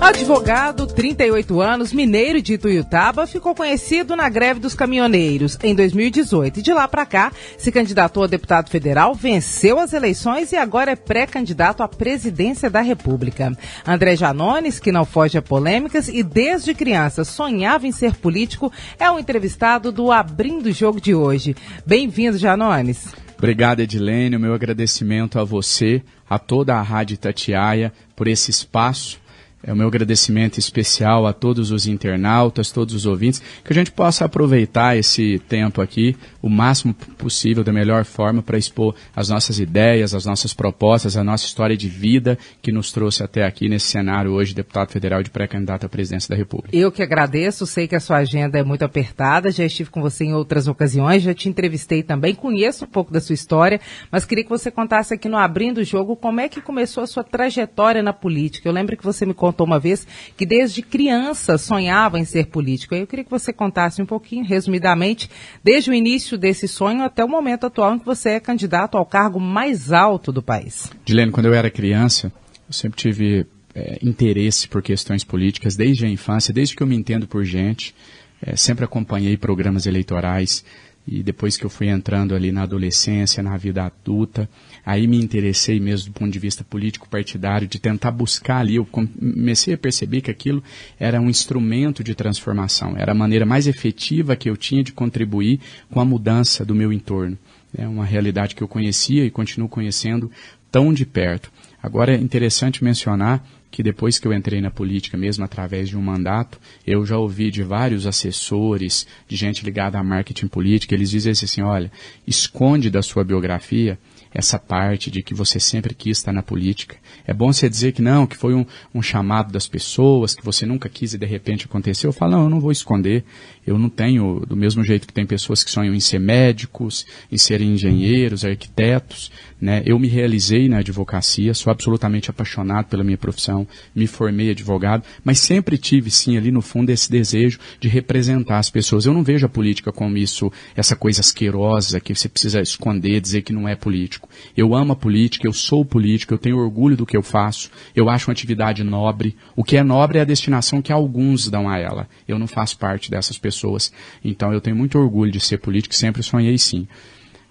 Advogado, 38 anos, mineiro de Ituiutaba, ficou conhecido na greve dos caminhoneiros em 2018. E de lá para cá, se candidatou a deputado federal, venceu as eleições e agora é pré-candidato à presidência da República. André Janones, que não foge a polêmicas e desde criança sonhava em ser político, é o um entrevistado do Abrindo o Jogo de hoje. Bem-vindo, Janones. Obrigado, Edilene. O meu agradecimento a você, a toda a Rádio Tatiaia, por esse espaço é o meu agradecimento especial a todos os internautas, todos os ouvintes, que a gente possa aproveitar esse tempo aqui o máximo possível, da melhor forma, para expor as nossas ideias, as nossas propostas, a nossa história de vida que nos trouxe até aqui nesse cenário hoje, deputado federal de pré-candidato à presidência da República. Eu que agradeço, sei que a sua agenda é muito apertada, já estive com você em outras ocasiões, já te entrevistei também, conheço um pouco da sua história, mas queria que você contasse aqui no Abrindo o Jogo como é que começou a sua trajetória na política. Eu lembro que você me contou contou uma vez que desde criança sonhava em ser político. Eu queria que você contasse um pouquinho, resumidamente, desde o início desse sonho até o momento atual em que você é candidato ao cargo mais alto do país. Dilene, quando eu era criança, eu sempre tive é, interesse por questões políticas desde a infância, desde que eu me entendo por gente. É, sempre acompanhei programas eleitorais e depois que eu fui entrando ali na adolescência, na vida adulta, aí me interessei mesmo do ponto de vista político partidário, de tentar buscar ali, eu comecei a perceber que aquilo era um instrumento de transformação, era a maneira mais efetiva que eu tinha de contribuir com a mudança do meu entorno. É uma realidade que eu conhecia e continuo conhecendo tão de perto. Agora é interessante mencionar que depois que eu entrei na política, mesmo através de um mandato, eu já ouvi de vários assessores, de gente ligada a marketing político, eles dizem assim, olha, esconde da sua biografia essa parte de que você sempre quis estar na política. É bom você dizer que não, que foi um, um, chamado das pessoas, que você nunca quis e de repente aconteceu. Eu falo, não, eu não vou esconder. Eu não tenho, do mesmo jeito que tem pessoas que sonham em ser médicos, em serem engenheiros, arquitetos, né? Eu me realizei na advocacia, sou absolutamente apaixonado pela minha profissão, me formei advogado, mas sempre tive, sim, ali no fundo esse desejo de representar as pessoas. Eu não vejo a política como isso, essa coisa asquerosa que você precisa esconder, dizer que não é político político. Eu amo a política, eu sou político, eu tenho orgulho do que eu faço, eu acho uma atividade nobre. O que é nobre é a destinação que alguns dão a ela. Eu não faço parte dessas pessoas. Então eu tenho muito orgulho de ser político, sempre sonhei sim.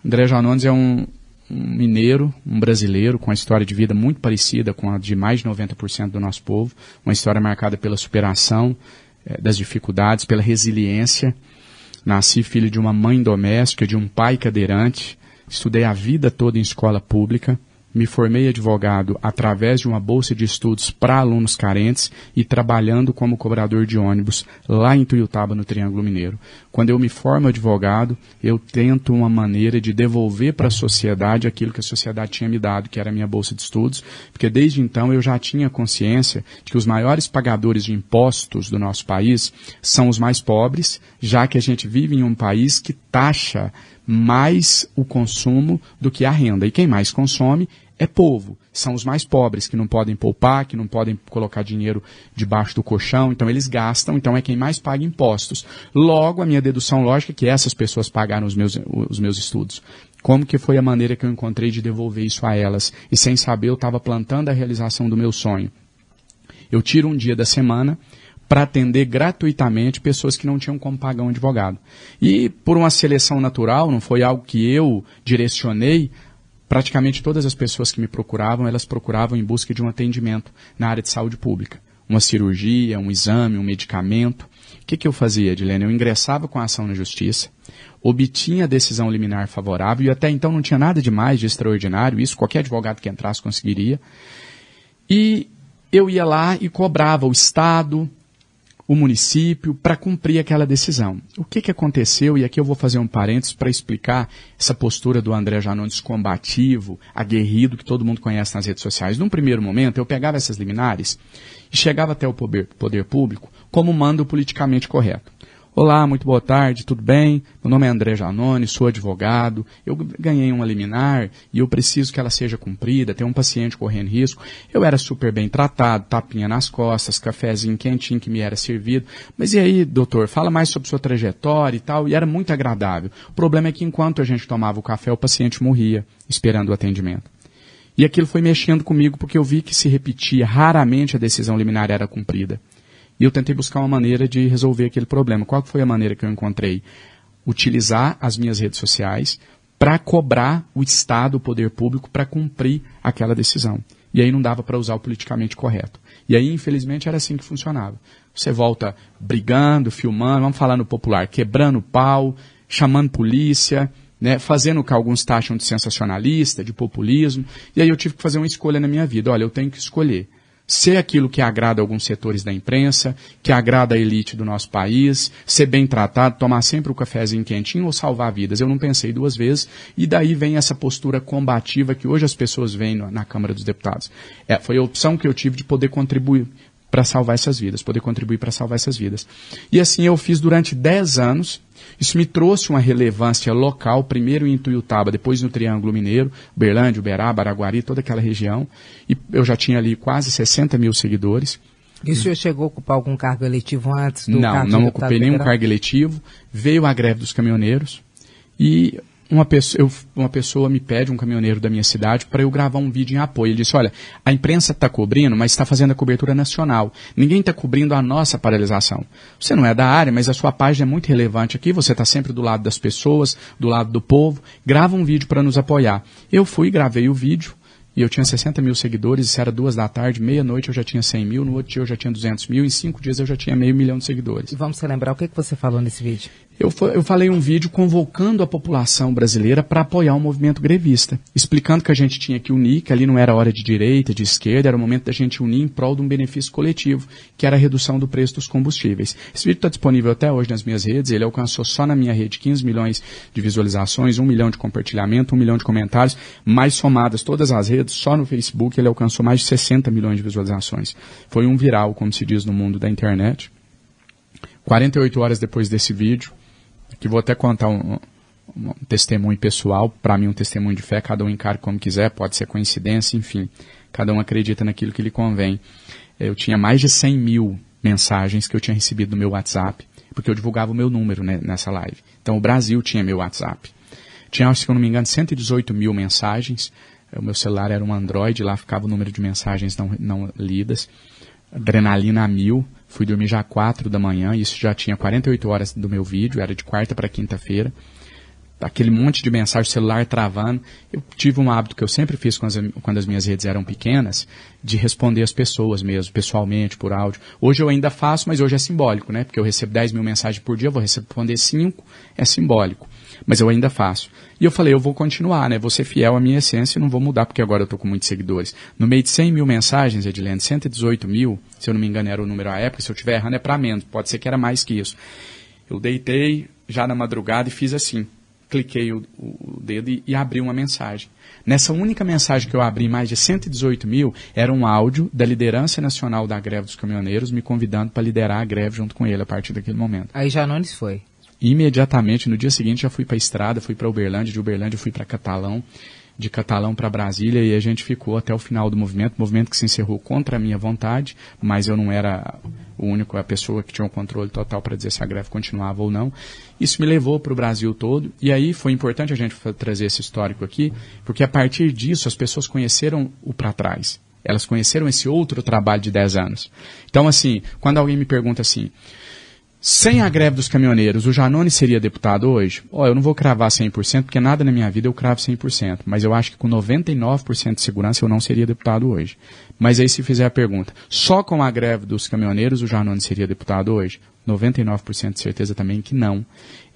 André Janones é um, um mineiro, um brasileiro, com uma história de vida muito parecida com a de mais de 90% do nosso povo, uma história marcada pela superação eh, das dificuldades, pela resiliência. Nasci filho de uma mãe doméstica, de um pai cadeirante, Estudei a vida toda em escola pública, me formei advogado através de uma bolsa de estudos para alunos carentes e trabalhando como cobrador de ônibus lá em Tuiutaba, no Triângulo Mineiro. Quando eu me formo advogado, eu tento uma maneira de devolver para a sociedade aquilo que a sociedade tinha me dado, que era a minha bolsa de estudos, porque desde então eu já tinha consciência de que os maiores pagadores de impostos do nosso país são os mais pobres, já que a gente vive em um país que taxa mais o consumo do que a renda. E quem mais consome é povo. São os mais pobres que não podem poupar, que não podem colocar dinheiro debaixo do colchão, então eles gastam, então é quem mais paga impostos. Logo, a minha dedução lógica é que essas pessoas pagaram os meus, os meus estudos. Como que foi a maneira que eu encontrei de devolver isso a elas? E sem saber, eu estava plantando a realização do meu sonho. Eu tiro um dia da semana, para atender gratuitamente pessoas que não tinham como pagar um advogado. E por uma seleção natural, não foi algo que eu direcionei, praticamente todas as pessoas que me procuravam, elas procuravam em busca de um atendimento na área de saúde pública. Uma cirurgia, um exame, um medicamento. O que, que eu fazia, Edilene? Eu ingressava com a ação na justiça, obtinha a decisão liminar favorável, e até então não tinha nada de mais de extraordinário, isso qualquer advogado que entrasse conseguiria. E eu ia lá e cobrava o Estado, o município para cumprir aquela decisão. O que, que aconteceu, e aqui eu vou fazer um parênteses para explicar essa postura do André Janones combativo, aguerrido, que todo mundo conhece nas redes sociais. Num primeiro momento, eu pegava essas liminares e chegava até o poder, poder público como mando politicamente correto. Olá, muito boa tarde, tudo bem? Meu nome é André Janone, sou advogado. Eu ganhei uma liminar e eu preciso que ela seja cumprida. Tem um paciente correndo risco. Eu era super bem tratado, tapinha nas costas, cafezinho quentinho que me era servido. Mas e aí, doutor, fala mais sobre sua trajetória e tal. E era muito agradável. O problema é que enquanto a gente tomava o café, o paciente morria esperando o atendimento. E aquilo foi mexendo comigo porque eu vi que se repetia, raramente a decisão liminar era cumprida. E eu tentei buscar uma maneira de resolver aquele problema. Qual foi a maneira que eu encontrei? Utilizar as minhas redes sociais para cobrar o Estado, o poder público, para cumprir aquela decisão. E aí não dava para usar o politicamente correto. E aí, infelizmente, era assim que funcionava. Você volta brigando, filmando, vamos falar no popular, quebrando pau, chamando polícia, né, fazendo o que alguns taxam de sensacionalista, de populismo. E aí eu tive que fazer uma escolha na minha vida. Olha, eu tenho que escolher ser aquilo que agrada alguns setores da imprensa, que agrada a elite do nosso país, ser bem tratado, tomar sempre o cafezinho quentinho ou salvar vidas. Eu não pensei duas vezes e daí vem essa postura combativa que hoje as pessoas veem na Câmara dos Deputados. É, foi a opção que eu tive de poder contribuir para salvar essas vidas, poder contribuir para salvar essas vidas. E assim eu fiz durante 10 anos. Isso me trouxe uma relevância local, primeiro em Tuiutaba, depois no Triângulo Mineiro, Berlândia, Uberaba, Araguari, toda aquela região. E eu já tinha ali quase 60 mil seguidores. E o senhor chegou a ocupar algum cargo eletivo antes do Não, não ocupei nenhum cargo eletivo. Veio a greve dos caminhoneiros. E uma pessoa, eu, uma pessoa me pede, um caminhoneiro da minha cidade, para eu gravar um vídeo em apoio. Ele disse, olha, a imprensa está cobrindo, mas está fazendo a cobertura nacional. Ninguém está cobrindo a nossa paralisação. Você não é da área, mas a sua página é muito relevante aqui, você está sempre do lado das pessoas, do lado do povo. Grava um vídeo para nos apoiar. Eu fui, gravei o vídeo, e eu tinha 60 mil seguidores, isso era duas da tarde, meia-noite eu já tinha 100 mil, no outro dia eu já tinha 200 mil, em cinco dias eu já tinha meio milhão de seguidores. E vamos relembrar o que, que você falou nesse vídeo? Eu, eu falei um vídeo convocando a população brasileira para apoiar o movimento grevista, explicando que a gente tinha que unir, que ali não era hora de direita, de esquerda, era o momento da gente unir em prol de um benefício coletivo, que era a redução do preço dos combustíveis. Esse vídeo está disponível até hoje nas minhas redes, ele alcançou só na minha rede 15 milhões de visualizações, 1 milhão de compartilhamento, 1 milhão de comentários, mais somadas todas as redes, só no Facebook ele alcançou mais de 60 milhões de visualizações. Foi um viral, como se diz no mundo da internet. 48 horas depois desse vídeo, que vou até contar um, um testemunho pessoal, para mim um testemunho de fé, cada um encara como quiser, pode ser coincidência, enfim, cada um acredita naquilo que lhe convém. Eu tinha mais de 100 mil mensagens que eu tinha recebido no meu WhatsApp, porque eu divulgava o meu número né, nessa live. Então o Brasil tinha meu WhatsApp. Tinha, se eu não me engano, 118 mil mensagens. O meu celular era um Android, lá ficava o número de mensagens não, não lidas. Adrenalina a mil. Fui dormir já 4 da manhã, isso já tinha 48 horas do meu vídeo, era de quarta para quinta-feira. Aquele monte de mensagem, celular travando. Eu tive um hábito que eu sempre fiz quando as, quando as minhas redes eram pequenas, de responder as pessoas mesmo, pessoalmente, por áudio. Hoje eu ainda faço, mas hoje é simbólico, né? Porque eu recebo 10 mil mensagens por dia, vou responder 5, é simbólico mas eu ainda faço. E eu falei, eu vou continuar, né? Vou ser fiel à minha essência e não vou mudar, porque agora eu estou com muitos seguidores. No meio de 100 mil mensagens, Edilene, 118 mil, se eu não me engano era o número à época, se eu estiver errando é para menos, pode ser que era mais que isso. Eu deitei já na madrugada e fiz assim. Cliquei o, o dedo e, e abri uma mensagem. Nessa única mensagem que eu abri, mais de 118 mil, era um áudio da liderança nacional da greve dos caminhoneiros me convidando para liderar a greve junto com ele a partir daquele momento. Aí Janones foi imediatamente, no dia seguinte, já fui para a estrada, fui para Uberlândia, de Uberlândia fui para Catalão, de Catalão para Brasília e a gente ficou até o final do movimento, movimento que se encerrou contra a minha vontade, mas eu não era o único, a pessoa que tinha o um controle total para dizer se a greve continuava ou não. Isso me levou para o Brasil todo e aí foi importante a gente trazer esse histórico aqui, porque a partir disso as pessoas conheceram o para trás. Elas conheceram esse outro trabalho de 10 anos. Então, assim, quando alguém me pergunta assim, sem a greve dos caminhoneiros, o Janone seria deputado hoje? Ó, oh, eu não vou cravar 100%, porque nada na minha vida eu cravo 100%. Mas eu acho que com 99% de segurança eu não seria deputado hoje. Mas aí se fizer a pergunta, só com a greve dos caminhoneiros o Janone seria deputado hoje? 99% de certeza também que não.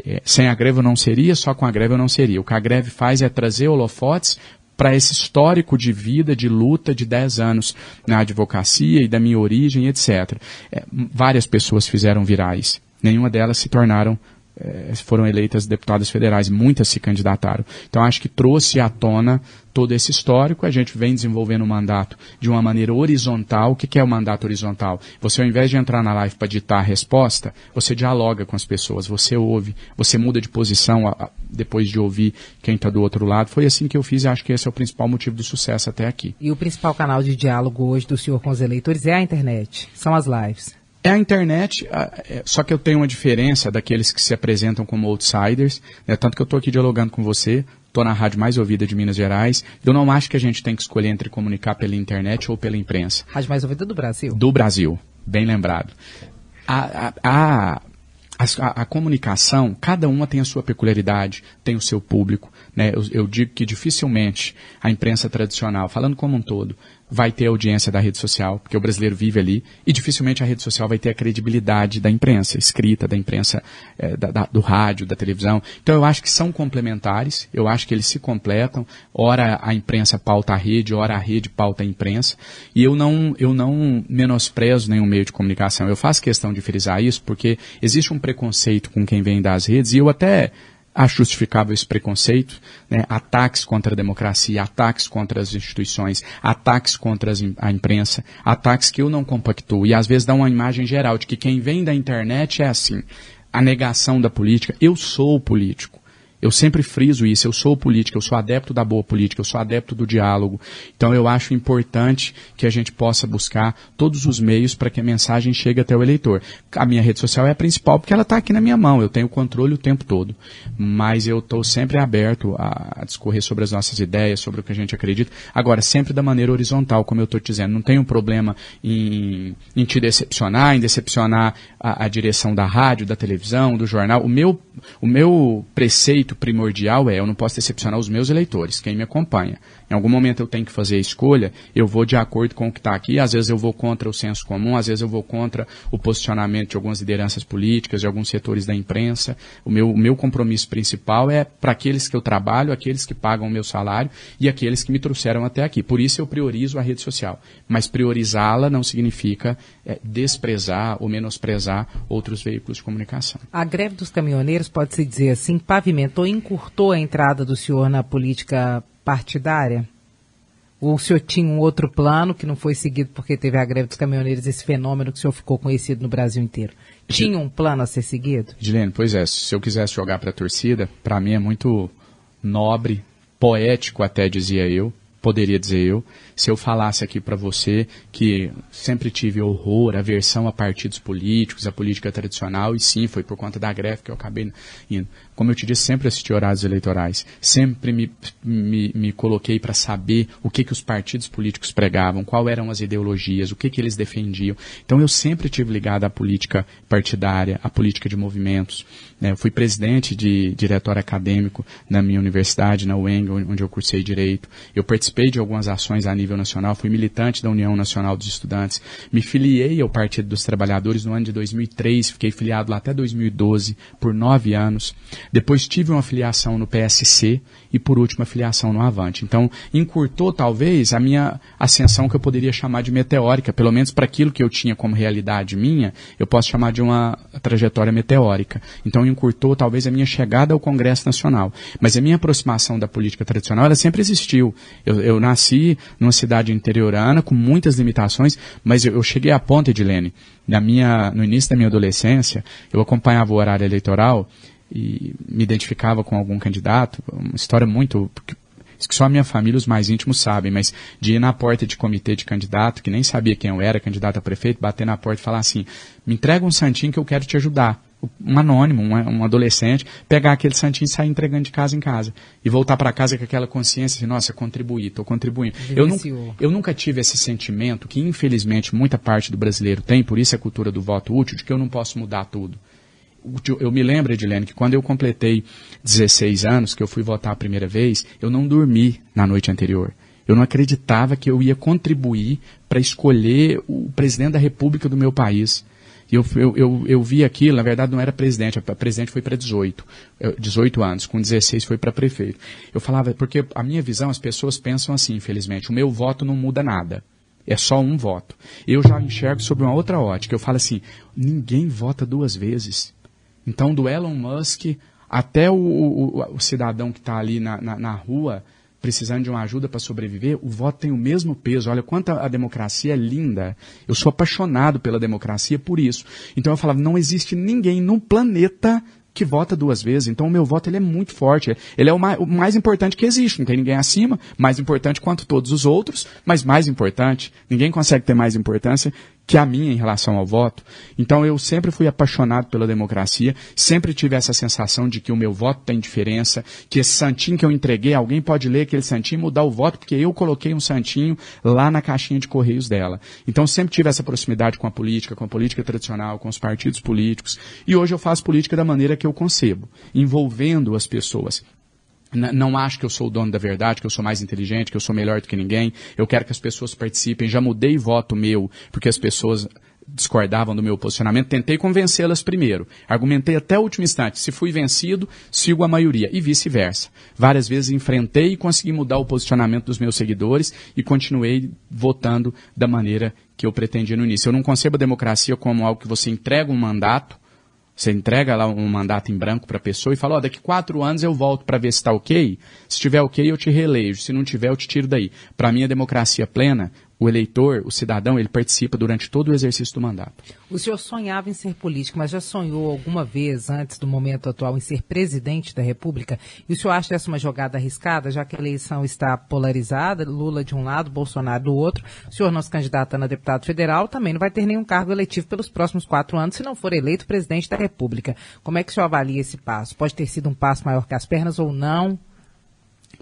É, sem a greve eu não seria, só com a greve eu não seria. O que a greve faz é trazer holofotes para esse histórico de vida, de luta de 10 anos na advocacia e da minha origem, etc. É, várias pessoas fizeram virais. Nenhuma delas se tornaram, é, foram eleitas deputadas federais. Muitas se candidataram. Então acho que trouxe à tona todo esse histórico, a gente vem desenvolvendo o mandato de uma maneira horizontal. O que, que é o mandato horizontal? Você, ao invés de entrar na live para ditar a resposta, você dialoga com as pessoas, você ouve, você muda de posição a, a, depois de ouvir quem está do outro lado. Foi assim que eu fiz e acho que esse é o principal motivo do sucesso até aqui. E o principal canal de diálogo hoje do senhor com os eleitores é a internet, são as lives. É a internet, é, só que eu tenho uma diferença daqueles que se apresentam como outsiders, né, tanto que eu estou aqui dialogando com você, estou na rádio mais ouvida de Minas Gerais, eu não acho que a gente tem que escolher entre comunicar pela internet ou pela imprensa. Rádio mais ouvida do Brasil? Do Brasil, bem lembrado. A, a, a, a, a comunicação, cada uma tem a sua peculiaridade, tem o seu público. Né? Eu, eu digo que dificilmente a imprensa tradicional, falando como um todo, vai ter audiência da rede social, porque o brasileiro vive ali, e dificilmente a rede social vai ter a credibilidade da imprensa escrita, da imprensa é, da, da, do rádio, da televisão. Então eu acho que são complementares, eu acho que eles se completam. Ora a imprensa pauta a rede, ora a rede pauta a imprensa. E eu não, eu não menosprezo nenhum meio de comunicação. Eu faço questão de frisar isso, porque existe um preconceito com quem vem das redes, e eu até Acho justificável esse preconceito, né? ataques contra a democracia, ataques contra as instituições, ataques contra as, a imprensa, ataques que eu não compactuo. E às vezes dá uma imagem geral de que quem vem da internet é assim, a negação da política. Eu sou político. Eu sempre friso isso, eu sou político, eu sou adepto da boa política, eu sou adepto do diálogo. Então eu acho importante que a gente possa buscar todos os meios para que a mensagem chegue até o eleitor. A minha rede social é a principal porque ela está aqui na minha mão, eu tenho controle o tempo todo. Mas eu estou sempre aberto a, discorrer sobre as nossas ideias, sobre o que a gente acredita. Agora, sempre da maneira horizontal, como eu estou dizendo. Não tenho problema em, em te decepcionar, em decepcionar a, a direção da rádio, da televisão, do jornal. O meu, o meu preceito primordial é eu não posso decepcionar os meus eleitores, quem me acompanha. Em algum momento eu tenho que fazer a escolha, eu vou de acordo com o que está aqui, às vezes eu vou contra o senso comum, às vezes eu vou contra o posicionamento de algumas lideranças políticas, de alguns setores da imprensa. O meu, o meu compromisso principal é para aqueles que eu trabalho, aqueles que pagam o meu salário e aqueles que me trouxeram até aqui. Por isso eu priorizo a rede social. Mas priorizá-la não significa é, desprezar ou menosprezar outros veículos de comunicação. A greve dos caminhoneiros, pode-se dizer assim, pavimentou, encurtou a entrada do senhor na política partidária? Ou o senhor tinha um outro plano que não foi seguido porque teve a greve dos caminhoneiros, esse fenômeno que o senhor ficou conhecido no Brasil inteiro? Tinha um plano a ser seguido? Gilene, pois é, se eu quisesse jogar para a torcida, para mim é muito nobre, poético até dizia eu, poderia dizer eu, se eu falasse aqui para você que sempre tive horror, aversão a partidos políticos, a política tradicional, e sim, foi por conta da greve que eu acabei indo. Como eu te disse, sempre assisti horários eleitorais, sempre me, me, me coloquei para saber o que, que os partidos políticos pregavam, quais eram as ideologias, o que, que eles defendiam. Então eu sempre tive ligado à política partidária, à política de movimentos. Né? Eu fui presidente de diretório acadêmico na minha universidade, na UENG, onde eu cursei direito. Eu participei de algumas ações a nível nacional, fui militante da União Nacional dos Estudantes, me filiei ao Partido dos Trabalhadores no ano de 2003, fiquei filiado lá até 2012 por nove anos. Depois tive uma filiação no PSC e, por último, a filiação no Avante. Então, encurtou, talvez, a minha ascensão que eu poderia chamar de meteórica, pelo menos para aquilo que eu tinha como realidade minha, eu posso chamar de uma trajetória meteórica. Então, encurtou, talvez, a minha chegada ao Congresso Nacional. Mas a minha aproximação da política tradicional, ela sempre existiu. Eu, eu nasci numa cidade interiorana com muitas limitações, mas eu, eu cheguei a ponto, Edilene, na minha, no início da minha adolescência, eu acompanhava o horário eleitoral e me identificava com algum candidato, uma história muito isso que só a minha família, os mais íntimos sabem, mas de ir na porta de comitê de candidato, que nem sabia quem eu era, candidato a prefeito, bater na porta e falar assim, me entrega um santinho que eu quero te ajudar um anônimo, um, um, adolescente, pegar aquele santinho e sair entregando de casa em casa. E voltar para casa com aquela consciência de, nossa, contribuí, estou contribuindo. Eu, nu eu, nunca tive esse sentimento que, infelizmente, muita parte do brasileiro tem, por isso é a cultura do voto útil, de que eu não posso mudar tudo. Eu me lembro, Edilene, que quando eu completei 16 anos, que eu fui votar a primeira vez, eu não dormi na noite anterior. Eu não acreditava que eu ia contribuir para escolher o presidente da república do meu país. Eu, eu, eu, eu, vi aquilo, na verdade não era presidente, a presidente foi para 18, 18 anos, com 16 foi para prefeito. Eu falava, porque a minha visão, as pessoas pensam assim, infelizmente, o meu voto não muda nada. É só um voto. Eu já enxergo sobre uma outra ótica. Eu falo assim, ninguém vota duas vezes. Então, do Elon Musk até o, o, o cidadão que está ali na, na, na rua, precisando de uma ajuda para sobreviver, o voto tem o mesmo peso. Olha quanto a democracia é linda. Eu sou apaixonado pela democracia por isso. Então eu falava, não existe ninguém no planeta que vota duas vezes. Então o meu voto ele é muito forte. Ele é o mais, o mais, importante que existe. Não tem ninguém acima, mais importante quanto todos os outros, mas mais importante. Ninguém consegue ter mais importância que a minha em relação ao voto. Então eu sempre fui apaixonado pela democracia, sempre tive essa sensação de que o meu voto tem diferença, que esse santinho que eu entreguei, alguém pode ler aquele santinho e mudar o voto, porque eu coloquei um santinho lá na caixinha de correios dela. Então sempre tive essa proximidade com a política, com a política tradicional, com os partidos políticos, e hoje eu faço política da maneira que eu concebo, envolvendo as pessoas não acho que eu sou o dono da verdade, que eu sou mais inteligente, que eu sou melhor do que ninguém. Eu quero que as pessoas participem. Já mudei voto meu, porque as pessoas discordavam do meu posicionamento. Tentei convencê-las primeiro. Argumentei até o último instante. Se fui vencido, sigo a maioria. E vice-versa. Várias vezes enfrentei e consegui mudar o posicionamento dos meus seguidores e continuei votando da maneira que eu pretendia no início. Eu não concebo a democracia como algo que você entrega um mandato você entrega lá um mandato em branco para a pessoa e fala, ó, oh, daqui quatro anos eu volto para ver se está ok. Se estiver ok, eu te relejo. Se não tiver, eu te tiro daí. Para mim, a democracia plena o eleitor, o cidadão, ele participa durante todo o exercício do mandato. O senhor sonhava em ser político, mas já sonhou alguma vez, antes do momento atual, em ser presidente da República? E o senhor acha essa uma jogada arriscada, já que a eleição está polarizada, Lula de um lado, Bolsonaro do outro? O senhor não se candidata a deputado federal, também não vai ter nenhum cargo eletivo pelos próximos quatro anos, se não for eleito presidente da República. Como é que o senhor avalia esse passo? Pode ter sido um passo maior que as pernas ou não?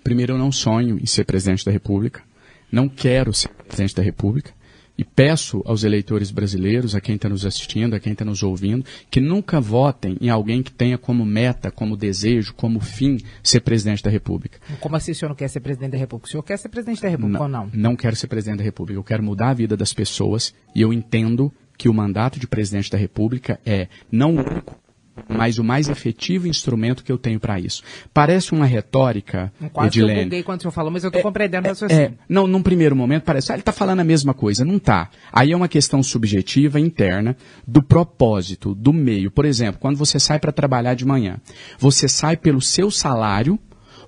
Primeiro, eu não sonho em ser presidente da República não quero ser presidente da República e peço aos eleitores brasileiros, a quem está nos assistindo, a quem está nos ouvindo, que nunca votem em alguém que tenha como meta, como desejo, como fim ser presidente da República. Como assim o senhor não quer ser presidente da República? O senhor quer ser presidente da República não, ou não? Não quero ser presidente da República. Eu quero mudar a vida das pessoas e eu entendo que o mandato de presidente da República é não o único mas o mais efetivo instrumento que eu tenho para isso. Parece uma retórica, Quase Edilene. eu buguei quando falou, mas eu estou é, compreendendo é. É, não, num primeiro momento parece, ah, ele está falando a mesma coisa. Não está. Aí é uma questão subjetiva, interna, do propósito, do meio. Por exemplo, quando você sai para trabalhar de manhã, você sai pelo seu salário,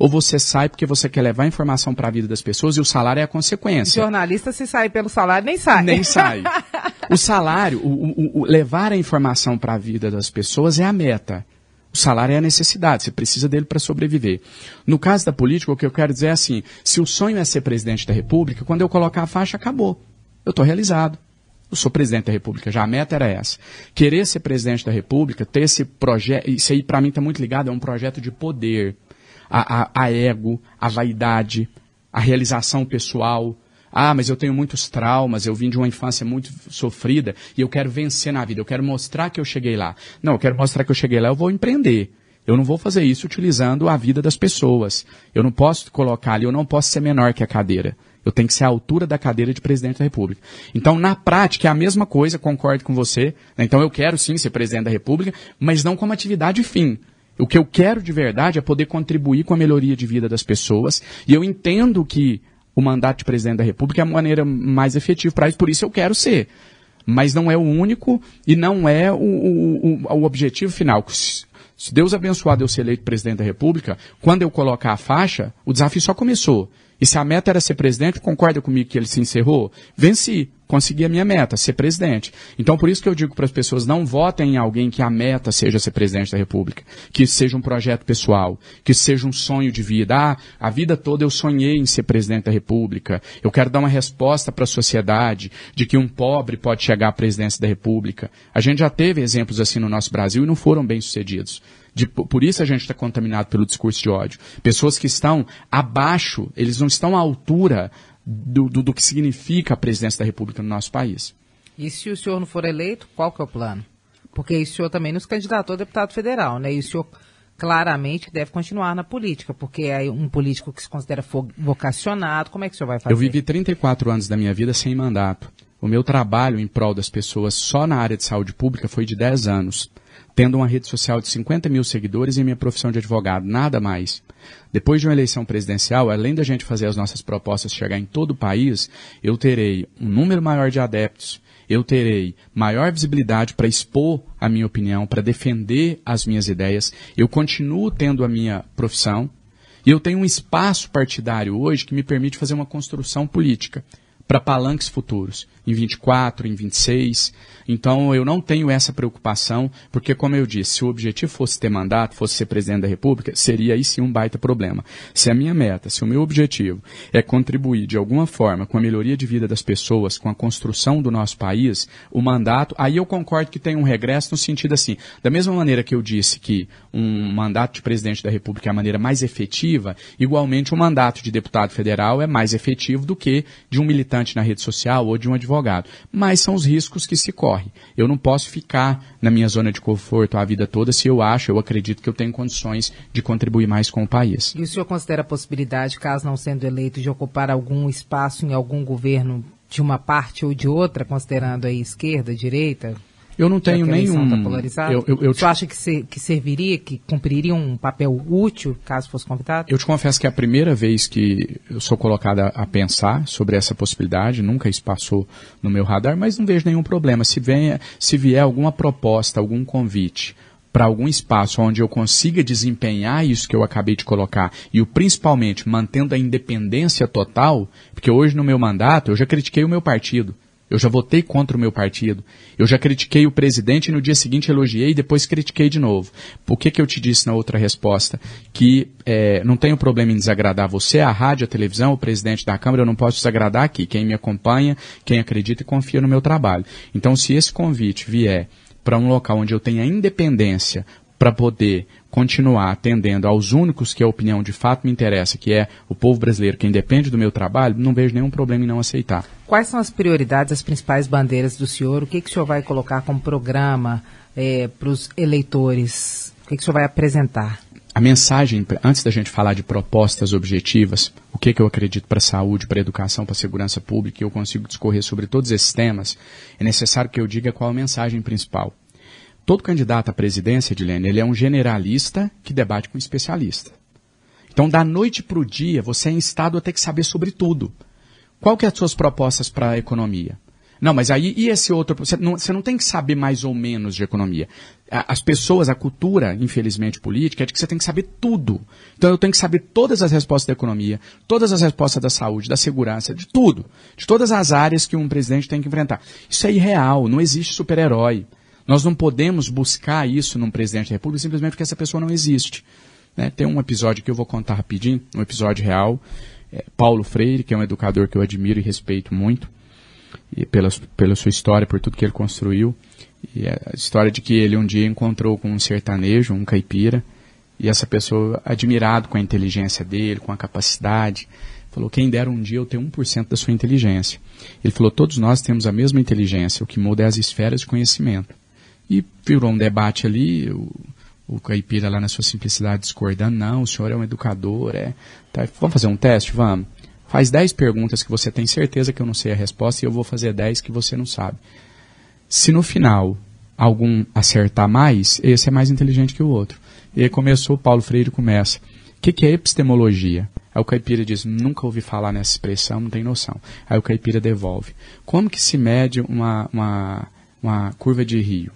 ou você sai porque você quer levar informação para a vida das pessoas e o salário é a consequência. O jornalista, se sai pelo salário, nem sai. Nem sai. o salário, o, o, o levar a informação para a vida das pessoas é a meta. O salário é a necessidade, você precisa dele para sobreviver. No caso da política, o que eu quero dizer é assim: se o sonho é ser presidente da República, quando eu colocar a faixa, acabou. Eu estou realizado. Eu sou presidente da República, já a meta era essa. Querer ser presidente da República, ter esse projeto, isso aí para mim está muito ligado, é um projeto de poder. A, a, a ego, a vaidade, a realização pessoal, ah, mas eu tenho muitos traumas, eu vim de uma infância muito sofrida e eu quero vencer na vida, eu quero mostrar que eu cheguei lá. Não, eu quero mostrar que eu cheguei lá, eu vou empreender. Eu não vou fazer isso utilizando a vida das pessoas. Eu não posso colocar ali, eu não posso ser menor que a cadeira. Eu tenho que ser a altura da cadeira de presidente da República. Então, na prática, é a mesma coisa, concordo com você. Né? Então, eu quero sim ser presidente da República, mas não como atividade fim. O que eu quero de verdade é poder contribuir com a melhoria de vida das pessoas. E eu entendo que o mandato de presidente da República é a maneira mais efetiva para isso, por isso eu quero ser. Mas não é o único e não é o, o, o, objetivo final. Se Deus abençoar eu ser eleito presidente da República, quando eu colocar a faixa, o desafio só começou. E se a meta era ser presidente, concorda comigo que ele se encerrou? Venci consegui a minha meta, ser presidente. Então, por isso que eu digo para as pessoas, não votem em alguém que a meta seja ser presidente da República, que seja um projeto pessoal, que seja um sonho de vida. Ah, a vida toda eu sonhei em ser presidente da República. Eu quero dar uma resposta para a sociedade de que um pobre pode chegar à presidência da República. A gente já teve exemplos assim no nosso Brasil e não foram bem sucedidos. De, por isso a gente está contaminado pelo discurso de ódio. Pessoas que estão abaixo, eles não estão à altura do, do, do, que significa a presidência da República no nosso país. E se o senhor não for eleito, qual que é o plano? Porque o senhor também nos candidatou a deputado federal, né? E o senhor claramente deve continuar na política, porque é um político que se considera vocacionado. Como é que o senhor vai fazer? Eu vivi 34 anos da minha vida sem mandato. O meu trabalho em prol das pessoas só na área de saúde pública foi de 10 anos tendo uma rede social de 50 mil seguidores e minha profissão de advogado, nada mais. Depois de uma eleição presidencial, além da gente fazer as nossas propostas chegar em todo o país, eu terei um número maior de adeptos, eu terei maior visibilidade para expor a minha opinião, para defender as minhas ideias, eu continuo tendo a minha profissão, E eu tenho um espaço partidário hoje que me permite fazer uma construção política para palanques futuros em 24, em 26. Então eu não tenho essa preocupação, porque, como eu disse, se o objetivo fosse ter mandato, fosse ser presidente da República, seria aí sim um baita problema. Se a minha meta, se o meu objetivo é contribuir de alguma forma com a melhoria de vida das pessoas, com a construção do nosso país, o mandato, aí eu concordo que tem um regresso no sentido assim, da mesma maneira que eu disse que um mandato de presidente da República é a maneira mais efetiva, igualmente o um mandato de deputado federal é mais efetivo do que de um militante na rede social ou de um advogado advogado. Mas são os riscos que se corre. Eu não posso ficar na minha zona de conforto a vida toda se eu acho, eu acredito que eu tenho condições de contribuir mais com o país. E o senhor considera a possibilidade, caso não sendo eleito, de ocupar algum espaço em algum governo de uma parte ou de outra, considerando aí esquerda, direita? Eu não tenho nenhum. Tá polarizada? Eu, eu, eu Você acha que, se, que serviria, que cumpriria um papel útil caso fosse convidado? Eu te confesso que é a primeira vez que eu sou colocada a pensar sobre essa possibilidade, nunca isso passou no meu radar, mas não vejo nenhum problema. Se, venha, se vier alguma proposta, algum convite para algum espaço onde eu consiga desempenhar isso que eu acabei de colocar e o principalmente mantendo a independência total, porque hoje no meu mandato eu já critiquei o meu partido. Eu já votei contra o meu partido. Eu já critiquei o presidente e no dia seguinte elogiei e depois critiquei de novo. Por que, que eu te disse na outra resposta? Que é, não tenho problema em desagradar você, a rádio, a televisão, o presidente da Câmara, eu não posso desagradar aqui. Quem me acompanha, quem acredita e confia no meu trabalho. Então, se esse convite vier para um local onde eu tenha independência para poder continuar atendendo aos únicos que a opinião de fato me interessa, que é o povo brasileiro, quem depende do meu trabalho, não vejo nenhum problema em não aceitar. Quais são as prioridades, as principais bandeiras do senhor? O que, que o senhor vai colocar como programa é, para os eleitores? O que, que o senhor vai apresentar? A mensagem, antes da gente falar de propostas objetivas, o que, que eu acredito para a saúde, para a educação, para a segurança pública, e eu consigo discorrer sobre todos esses temas, é necessário que eu diga qual a mensagem principal todo candidato à presidência, Edilene, ele é um generalista que debate com um especialista. Então, da noite para o dia, você é instado a ter que saber sobre tudo. Qual que é as suas propostas para a economia? Não, mas aí, e esse outro? Você não, você não tem que saber mais ou menos de economia. As pessoas, a cultura, infelizmente, política, é de que você tem que saber tudo. Então eu tenho que saber todas as respostas da economia, todas as respostas da saúde, da segurança, de tudo. De todas as áreas que um presidente tem que enfrentar. Isso é irreal, não existe super-herói. Nós não podemos buscar isso num presidente da República simplesmente porque essa pessoa não existe. Né? Tem um episódio que eu vou contar rapidinho, um episódio real. É, Paulo Freire, que é um educador que eu admiro e respeito muito, e pela, pela sua história, por tudo que ele construiu. E a história de que ele um dia encontrou com um sertanejo, um caipira, e essa pessoa, admirado com a inteligência dele, com a capacidade, falou: Quem dera um dia eu ter 1% da sua inteligência. Ele falou: Todos nós temos a mesma inteligência, o que muda é as esferas de conhecimento. E virou um debate ali, o, o caipira lá na sua simplicidade discordando, não, o senhor é um educador, é. Tá, vamos fazer um teste? Vamos. Faz 10 perguntas que você tem certeza que eu não sei a resposta e eu vou fazer 10 que você não sabe. Se no final algum acertar mais, esse é mais inteligente que o outro. E aí começou, Paulo Freire começa. O que, que é epistemologia? Aí o caipira diz, nunca ouvi falar nessa expressão, não tem noção. Aí o caipira devolve. Como que se mede uma, uma, uma curva de rio?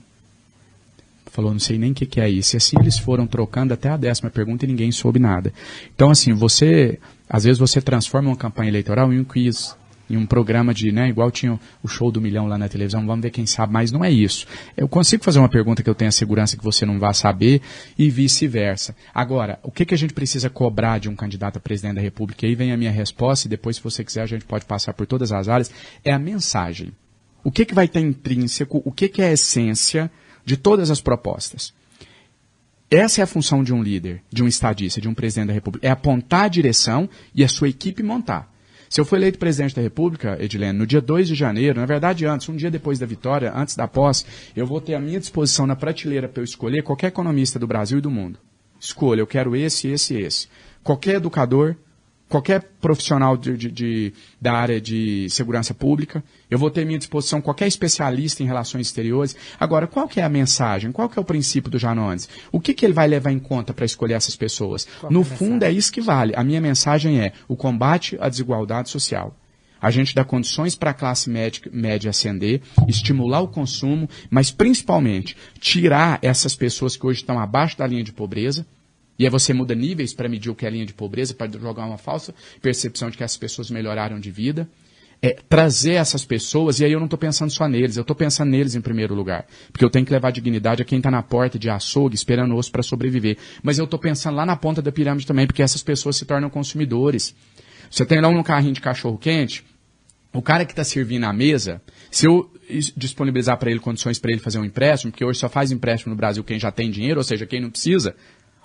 Falou, não sei nem o que, que é isso. E assim eles foram trocando até a décima pergunta e ninguém soube nada. Então, assim, você, às vezes você transforma uma campanha eleitoral em um quiz, em um programa de, né, igual tinha o show do milhão lá na televisão, vamos ver quem sabe, mas não é isso. Eu consigo fazer uma pergunta que eu tenho a segurança que você não vai saber e vice-versa. Agora, o que, que a gente precisa cobrar de um candidato a presidente da República? E aí vem a minha resposta e depois, se você quiser, a gente pode passar por todas as áreas. É a mensagem. O que, que vai ter intrínseco? O que, que é a essência? De todas as propostas. Essa é a função de um líder, de um estadista, de um presidente da República. É apontar a direção e a sua equipe montar. Se eu for eleito presidente da República, Edilene, no dia 2 de janeiro, na verdade antes, um dia depois da vitória, antes da posse, eu vou ter à minha disposição na prateleira para eu escolher qualquer economista do Brasil e do mundo. Escolha, eu quero esse, esse esse. Qualquer educador, qualquer profissional de, de, de, da área de segurança pública, eu vou ter à minha disposição qualquer especialista em relações exteriores. Agora, qual que é a mensagem? Qual que é o princípio do Janones? O que, que ele vai levar em conta para escolher essas pessoas? Qual no é fundo, é isso que vale. A minha mensagem é o combate à desigualdade social. A gente dá condições para a classe média, média ascender, estimular o consumo, mas principalmente tirar essas pessoas que hoje estão abaixo da linha de pobreza, E aí você muda níveis para medir o que é linha de pobreza, para jogar uma falsa percepção de que essas pessoas melhoraram de vida. É, trazer essas pessoas, e aí eu não estou pensando só neles, eu estou pensando neles em primeiro lugar. Porque eu tenho que levar dignidade a quem está na porta de açougue, esperando osso para sobreviver. Mas eu estou pensando lá na ponta da pirâmide também, porque essas pessoas se tornam consumidores. Você tem lá um carrinho de cachorro quente, o cara que está servindo a mesa, se eu disponibilizar para ele condições para ele fazer um empréstimo, porque hoje só faz empréstimo no Brasil quem já tem dinheiro, ou seja, quem não precisa,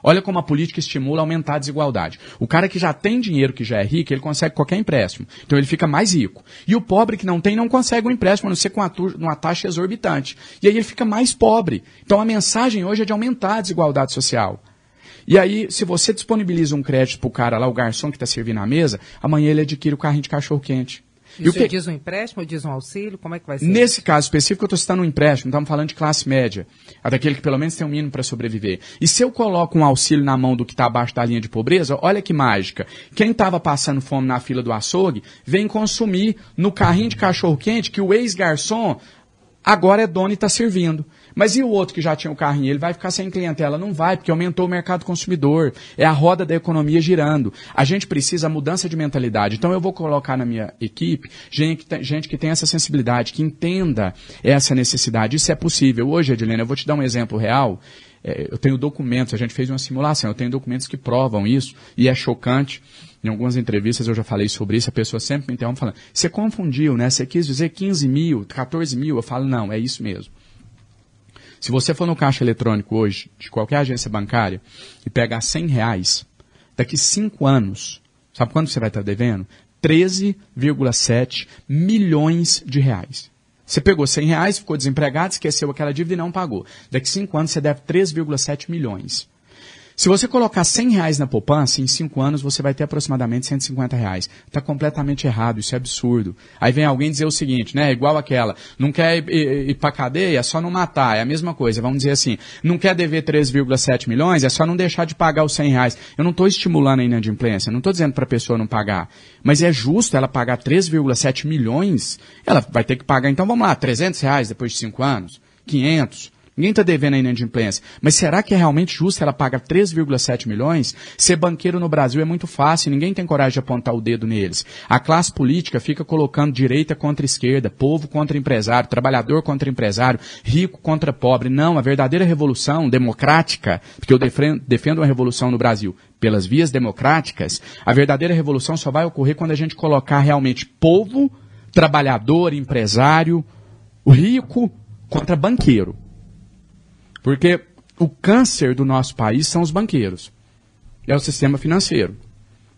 Olha como a política estimula aumentar a desigualdade. O cara que já tem dinheiro, que já é rico, ele consegue qualquer empréstimo. Então ele fica mais rico. E o pobre que não tem não consegue um empréstimo, a não ser com uma taxa exorbitante. E aí ele fica mais pobre. Então a mensagem hoje é de aumentar a desigualdade social. E aí, se você disponibiliza um crédito para o cara lá, o garçom que está servindo a mesa, amanhã ele adquire o carrinho de cachorro quente. E o que diz um empréstimo ou diz um auxílio? Como é que vai ser? Nesse caso específico, eu estou citando um empréstimo, estamos falando de classe média, daquele que pelo menos tem um mínimo para sobreviver. E se eu coloco um auxílio na mão do que está abaixo da linha de pobreza, olha que mágica. Quem estava passando fome na fila do açougue, vem consumir no carrinho de cachorro-quente que o ex-garçom agora é dono e está servindo. Mas e o outro que já tinha o carrinho? Ele vai ficar sem clientela? Não vai, porque aumentou o mercado consumidor. É a roda da economia girando. A gente precisa mudança de mentalidade. Então eu vou colocar na minha equipe gente, que tem essa sensibilidade, que entenda essa necessidade. Isso é possível. Hoje, Edilene, eu vou te dar um exemplo real. É, eu tenho documentos, a gente fez uma simulação, eu tenho documentos que provam isso, e é chocante. Em algumas entrevistas eu já falei sobre isso, a pessoa sempre me interrompe falando, você confundiu, né? Você quis dizer 15 mil, 14 mil? Eu falo, não, é isso mesmo. Se você for no caixa eletrônico hoje, de qualquer agência bancária, e pegar 100 reais, daqui 5 anos, sabe quanto você vai estar devendo? 13,7 milhões de reais. Você pegou 100 reais, ficou desempregado, esqueceu aquela dívida e não pagou. Daqui 5 anos você deve 3,7 milhões. Se você colocar 100 reais na poupança, em 5 anos você vai ter aproximadamente 150 reais. Está completamente errado, isso é absurdo. Aí vem alguém dizer o seguinte, né? Igual aquela, não quer ir, ir, ir para cadeia, é só não matar, é a mesma coisa. Vamos dizer assim, não quer dever 3,7 milhões, é só não deixar de pagar os 100 reais. Eu não estou estimulando a inadimplência, não estou dizendo para a pessoa não pagar. Mas é justo ela pagar 3,7 milhões? Ela vai ter que pagar, então vamos lá, 300 reais depois de 5 anos? 500? Ninguém está devendo a inadimplência. Mas será que é realmente justo ela pagar 3,7 milhões? Ser banqueiro no Brasil é muito fácil, ninguém tem coragem de apontar o dedo neles. A classe política fica colocando direita contra esquerda, povo contra empresário, trabalhador contra empresário, rico contra pobre. Não, a verdadeira revolução democrática, porque eu defendo, uma revolução no Brasil pelas vias democráticas, a verdadeira revolução só vai ocorrer quando a gente colocar realmente povo, trabalhador, empresário, rico contra banqueiro. Porque o câncer do nosso país são os banqueiros. É o sistema financeiro.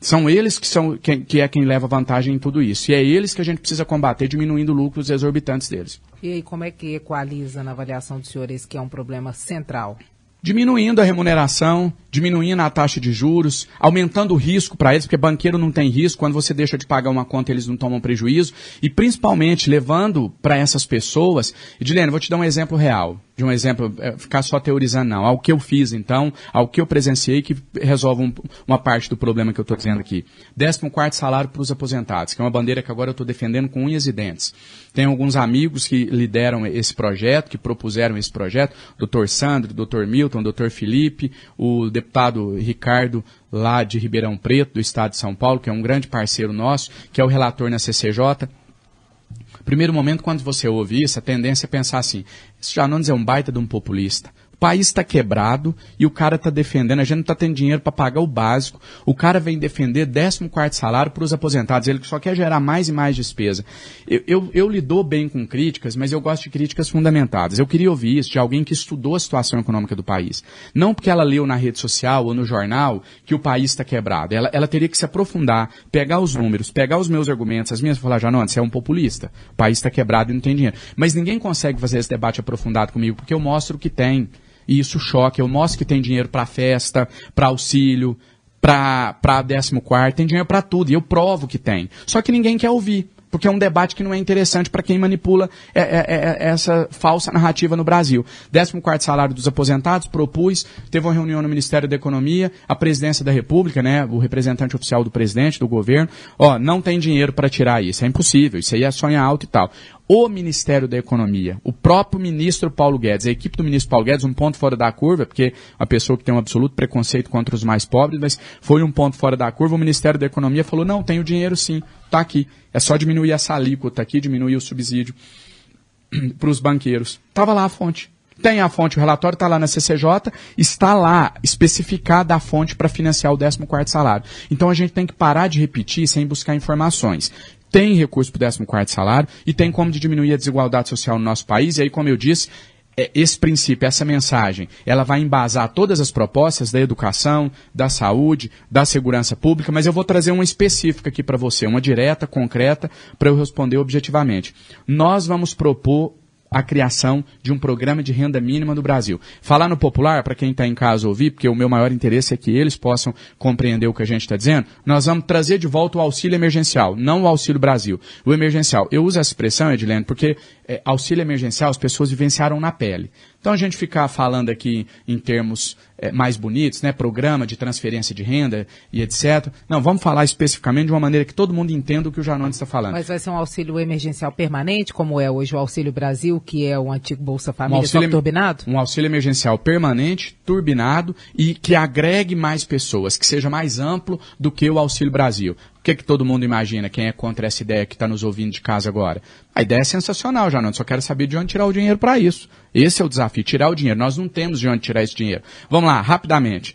São eles que, são, que, que é quem leva vantagem em tudo isso. E é eles que a gente precisa combater, diminuindo lucros exorbitantes deles. E aí, como é que equaliza na avaliação dos senhores que é um problema central? diminuindo a remuneração, diminuindo a taxa de juros, aumentando o risco para eles, porque banqueiro não tem risco, quando você deixa de pagar uma conta eles não tomam prejuízo, e principalmente levando para essas pessoas, Edilene, vou te dar um exemplo real de um exemplo, é, ficar só teorizando, não. Ao que eu fiz, então, ao que eu presenciei, que resolve um, uma parte do problema que eu estou dizendo aqui. Décimo quarto salário para os aposentados, que é uma bandeira que agora eu estou defendendo com unhas e dentes. Tenho alguns amigos que lideram esse projeto, que propuseram esse projeto, doutor Sandro, doutor Milton, doutor Felipe, o deputado Ricardo, lá de Ribeirão Preto, do estado de São Paulo, que é um grande parceiro nosso, que é o relator na CCJ, primeiro momento, quando você ouve isso, a tendência é pensar assim: esse Janones é um baita de um populista país está quebrado e o cara está defendendo, a gente não está tendo dinheiro para pagar o básico. O cara vem defender 14 salário para os aposentados, ele só quer gerar mais e mais despesa. Eu, eu, eu lido bem com críticas, mas eu gosto de críticas fundamentadas. Eu queria ouvir isso de alguém que estudou a situação econômica do país. Não porque ela leu na rede social ou no jornal que o país está quebrado. Ela, ela teria que se aprofundar, pegar os números, pegar os meus argumentos, as minhas, falar, Janone, você é um populista. O país está quebrado e não tem dinheiro. Mas ninguém consegue fazer esse debate aprofundado comigo, porque eu mostro o que tem. E isso choca. Eu mostro que tem dinheiro para festa, para auxílio, para 14, tem dinheiro para tudo. E eu provo que tem. Só que ninguém quer ouvir. porque é um debate que não é interessante para quem manipula é, é, é, é, essa falsa narrativa no Brasil. 14 salário dos aposentados, propus, teve uma reunião no Ministério da Economia, a presidência da República, né, o representante oficial do presidente, do governo, ó, não tem dinheiro para tirar isso, é impossível, isso aí é sonho alto e tal o Ministério da Economia, o próprio ministro Paulo Guedes, a equipe do ministro Paulo Guedes, um ponto fora da curva, porque a pessoa que tem um absoluto preconceito contra os mais pobres, mas foi um ponto fora da curva, o Ministério da Economia falou, não, tem o dinheiro sim, está aqui, é só diminuir essa alíquota aqui, diminuir o subsídio para os banqueiros. Estava lá a fonte. Tem a fonte, o relatório está lá na CCJ, está lá especificada a fonte para financiar o 14 salário. Então a gente tem que parar de repetir sem buscar informações tem recurso para o 14 salário e tem como de diminuir a desigualdade social no nosso país. E aí, como eu disse, é, esse princípio, essa mensagem, ela vai embasar todas as propostas da educação, da saúde, da segurança pública, mas eu vou trazer uma específica aqui para você, uma direta, concreta, para eu responder objetivamente. Nós vamos propor a criação de um programa de renda mínima no Brasil. Falar no popular, para quem está em casa ouvir, porque o meu maior interesse é que eles possam compreender o que a gente está dizendo, nós vamos trazer de volta o auxílio emergencial, não o auxílio Brasil. O emergencial. Eu uso essa expressão, Edilene, porque é, auxílio emergencial as pessoas vivenciaram na pele. Então a gente ficar falando aqui em termos é, mais bonitos, né, programa de transferência de renda e etc. Não, vamos falar especificamente de uma maneira que todo mundo entenda o que o Janones está falando. Mas vai ser um auxílio emergencial permanente, como é hoje o Auxílio Brasil, que é o antigo Bolsa Família, um auxílio, turbinado? Um auxílio emergencial permanente, turbinado e que agregue mais pessoas, que seja mais amplo do que o Auxílio Brasil que, que todo mundo imagina? Quem é contra essa ideia que está nos ouvindo de casa agora? A ideia é sensacional, já não. Só quero saber de onde tirar o dinheiro para isso. Esse é o desafio, tirar o dinheiro. Nós não temos de onde tirar esse dinheiro. Vamos lá, rapidamente.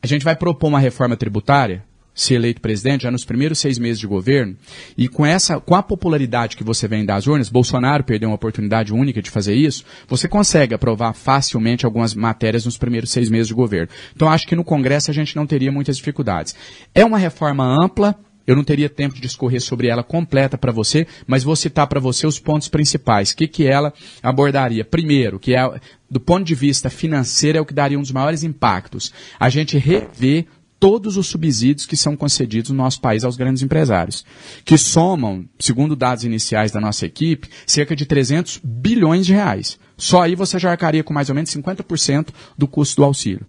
A gente vai propor uma reforma tributária ser eleito presidente já nos primeiros seis meses de governo, e com essa, com a popularidade que você vem das urnas, Bolsonaro perdeu uma oportunidade única de fazer isso, você consegue aprovar facilmente algumas matérias nos primeiros seis meses de governo. Então acho que no Congresso a gente não teria muitas dificuldades. É uma reforma ampla, eu não teria tempo de discorrer sobre ela completa para você, mas vou citar para você os pontos principais. O que, que ela abordaria? Primeiro, que é, do ponto de vista financeiro, é o que daria um dos maiores impactos. A gente rever todos os subsídios que são concedidos no nosso país aos grandes empresários, que somam, segundo dados iniciais da nossa equipe, cerca de 300 bilhões de reais. Só aí você já arcaria com mais ou menos 50% do custo do auxílio.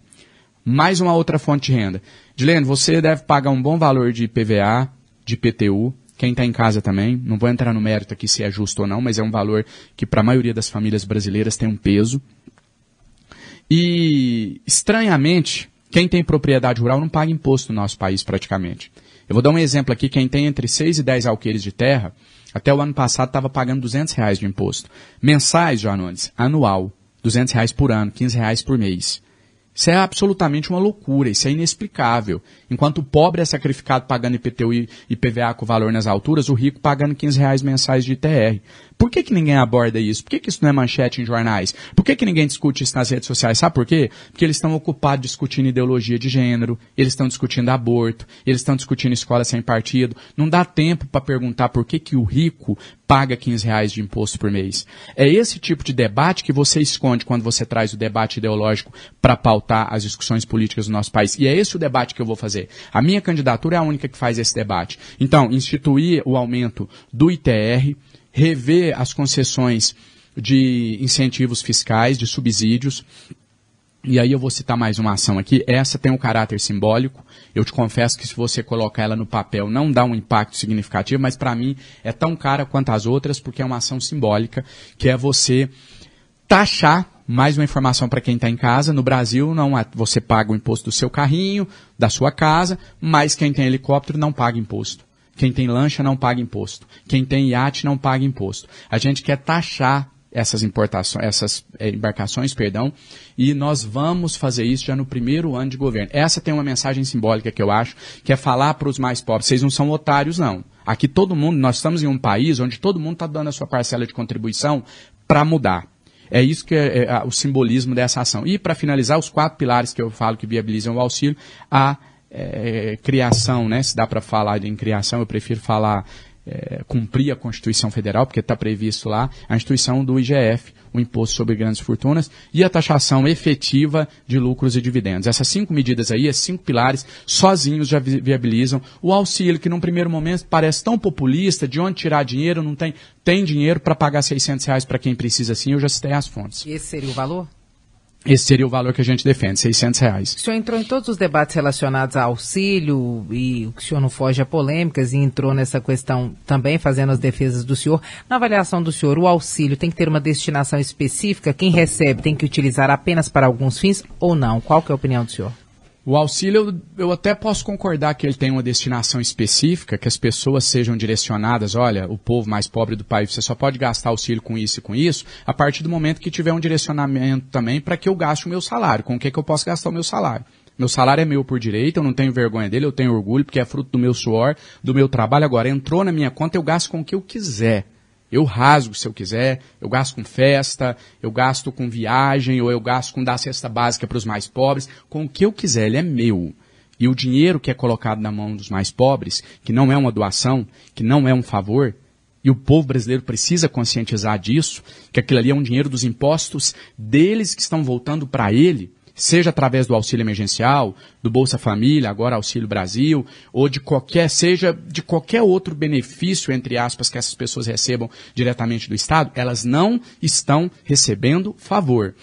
Mais uma outra fonte de renda. Dilene, você deve pagar um bom valor de IPVA, de IPTU, quem está em casa também, não vou entrar no mérito aqui se é justo ou não, mas é um valor que para a maioria das famílias brasileiras tem um peso. E, estranhamente, quem tem propriedade rural não paga imposto no nosso país praticamente. Eu vou dar um exemplo aqui, quem tem entre 6 e 10 alqueires de terra, até o ano passado estava pagando 200 reais de imposto. Mensais, Joanones, anual, 200 reais por ano, 15 reais por mês. Isso é absolutamente uma loucura, isso é inexplicável. Enquanto o pobre é sacrificado pagando IPTU e IPVA com valor nas alturas, o rico pagando 15 reais mensais de ITR. Por que, que ninguém aborda isso? Por que, que isso não é manchete em jornais? Por que, que ninguém discute isso nas redes sociais? Sabe por quê? Porque eles estão ocupados discutindo ideologia de gênero, eles estão discutindo aborto, eles estão discutindo escola sem partido. Não dá tempo para perguntar por que, que o rico paga 15 reais de imposto por mês. É esse tipo de debate que você esconde quando você traz o debate ideológico para pautar as discussões políticas do nosso país. E é esse o debate que eu vou fazer. A minha candidatura é a única que faz esse debate. Então, instituir o aumento do ITR, rever as concessões de incentivos fiscais, de subsídios. E aí eu vou citar mais uma ação aqui. Essa tem um caráter simbólico. Eu te confesso que se você colocar ela no papel não dá um impacto significativo, mas para mim é tão cara quanto as outras porque é uma ação simbólica, que é você taxar mais uma informação para quem está em casa. No Brasil, não você paga o imposto do seu carrinho, da sua casa, mas quem tem helicóptero não paga imposto. Quem tem lancha não paga imposto. Quem tem iate não paga imposto. A gente quer taxar essas importações, essas é, embarcações, perdão, e nós vamos fazer isso já no primeiro ano de governo. Essa tem uma mensagem simbólica que eu acho, que é falar para os mais pobres, vocês não são otários não. Aqui todo mundo, nós estamos em um país onde todo mundo está dando a sua parcela de contribuição para mudar. É isso que é, é, o simbolismo dessa ação. E para finalizar, os quatro pilares que eu falo que viabilizam o auxílio, a é, criação, né? Se dá para falar em criação, eu prefiro falar é, cumprir a Constituição Federal, porque está previsto lá a instituição do IGF, o Imposto sobre Grandes Fortunas, e a taxação efetiva de lucros e dividendos. Essas cinco medidas aí, esses cinco pilares, sozinhos já viabilizam o auxílio, que num primeiro momento parece tão populista, de onde tirar dinheiro, não tem, tem dinheiro para pagar 600 reais para quem precisa sim, eu já citei as fontes. Esse seria o valor? Esse seria o valor que a gente defende, 600 reais. O senhor entrou em todos os debates relacionados a auxílio e o senhor não foge a polêmicas e entrou nessa questão também fazendo as defesas do senhor. Na avaliação do senhor, o auxílio tem que ter uma destinação específica? Quem recebe tem que utilizar apenas para alguns fins ou não? Qual que é a opinião do senhor? O auxílio, eu até posso concordar que ele tem uma destinação específica, que as pessoas sejam direcionadas, olha, o povo mais pobre do país, você só pode gastar auxílio com isso e com isso, a partir do momento que tiver um direcionamento também para que eu gaste o meu salário, com o que, que eu posso gastar o meu salário. Meu salário é meu por direito, eu não tenho vergonha dele, eu tenho orgulho, porque é fruto do meu suor, do meu trabalho. Agora, entrou na minha conta, eu gasto com o que eu quiser. Eu rasgo se eu quiser, eu gasto com festa, eu gasto com viagem, ou eu gasto com dar cesta básica para os mais pobres, com o que eu quiser, ele é meu. E o dinheiro que é colocado na mão dos mais pobres, que não é uma doação, que não é um favor, e o povo brasileiro precisa conscientizar disso, que aquilo ali é um dinheiro dos impostos deles que estão voltando para ele, seja através do auxílio emergencial, do Bolsa Família, agora Auxílio Brasil, ou de qualquer, seja de qualquer outro benefício, entre aspas, que essas pessoas recebam diretamente do Estado, elas não estão recebendo favor.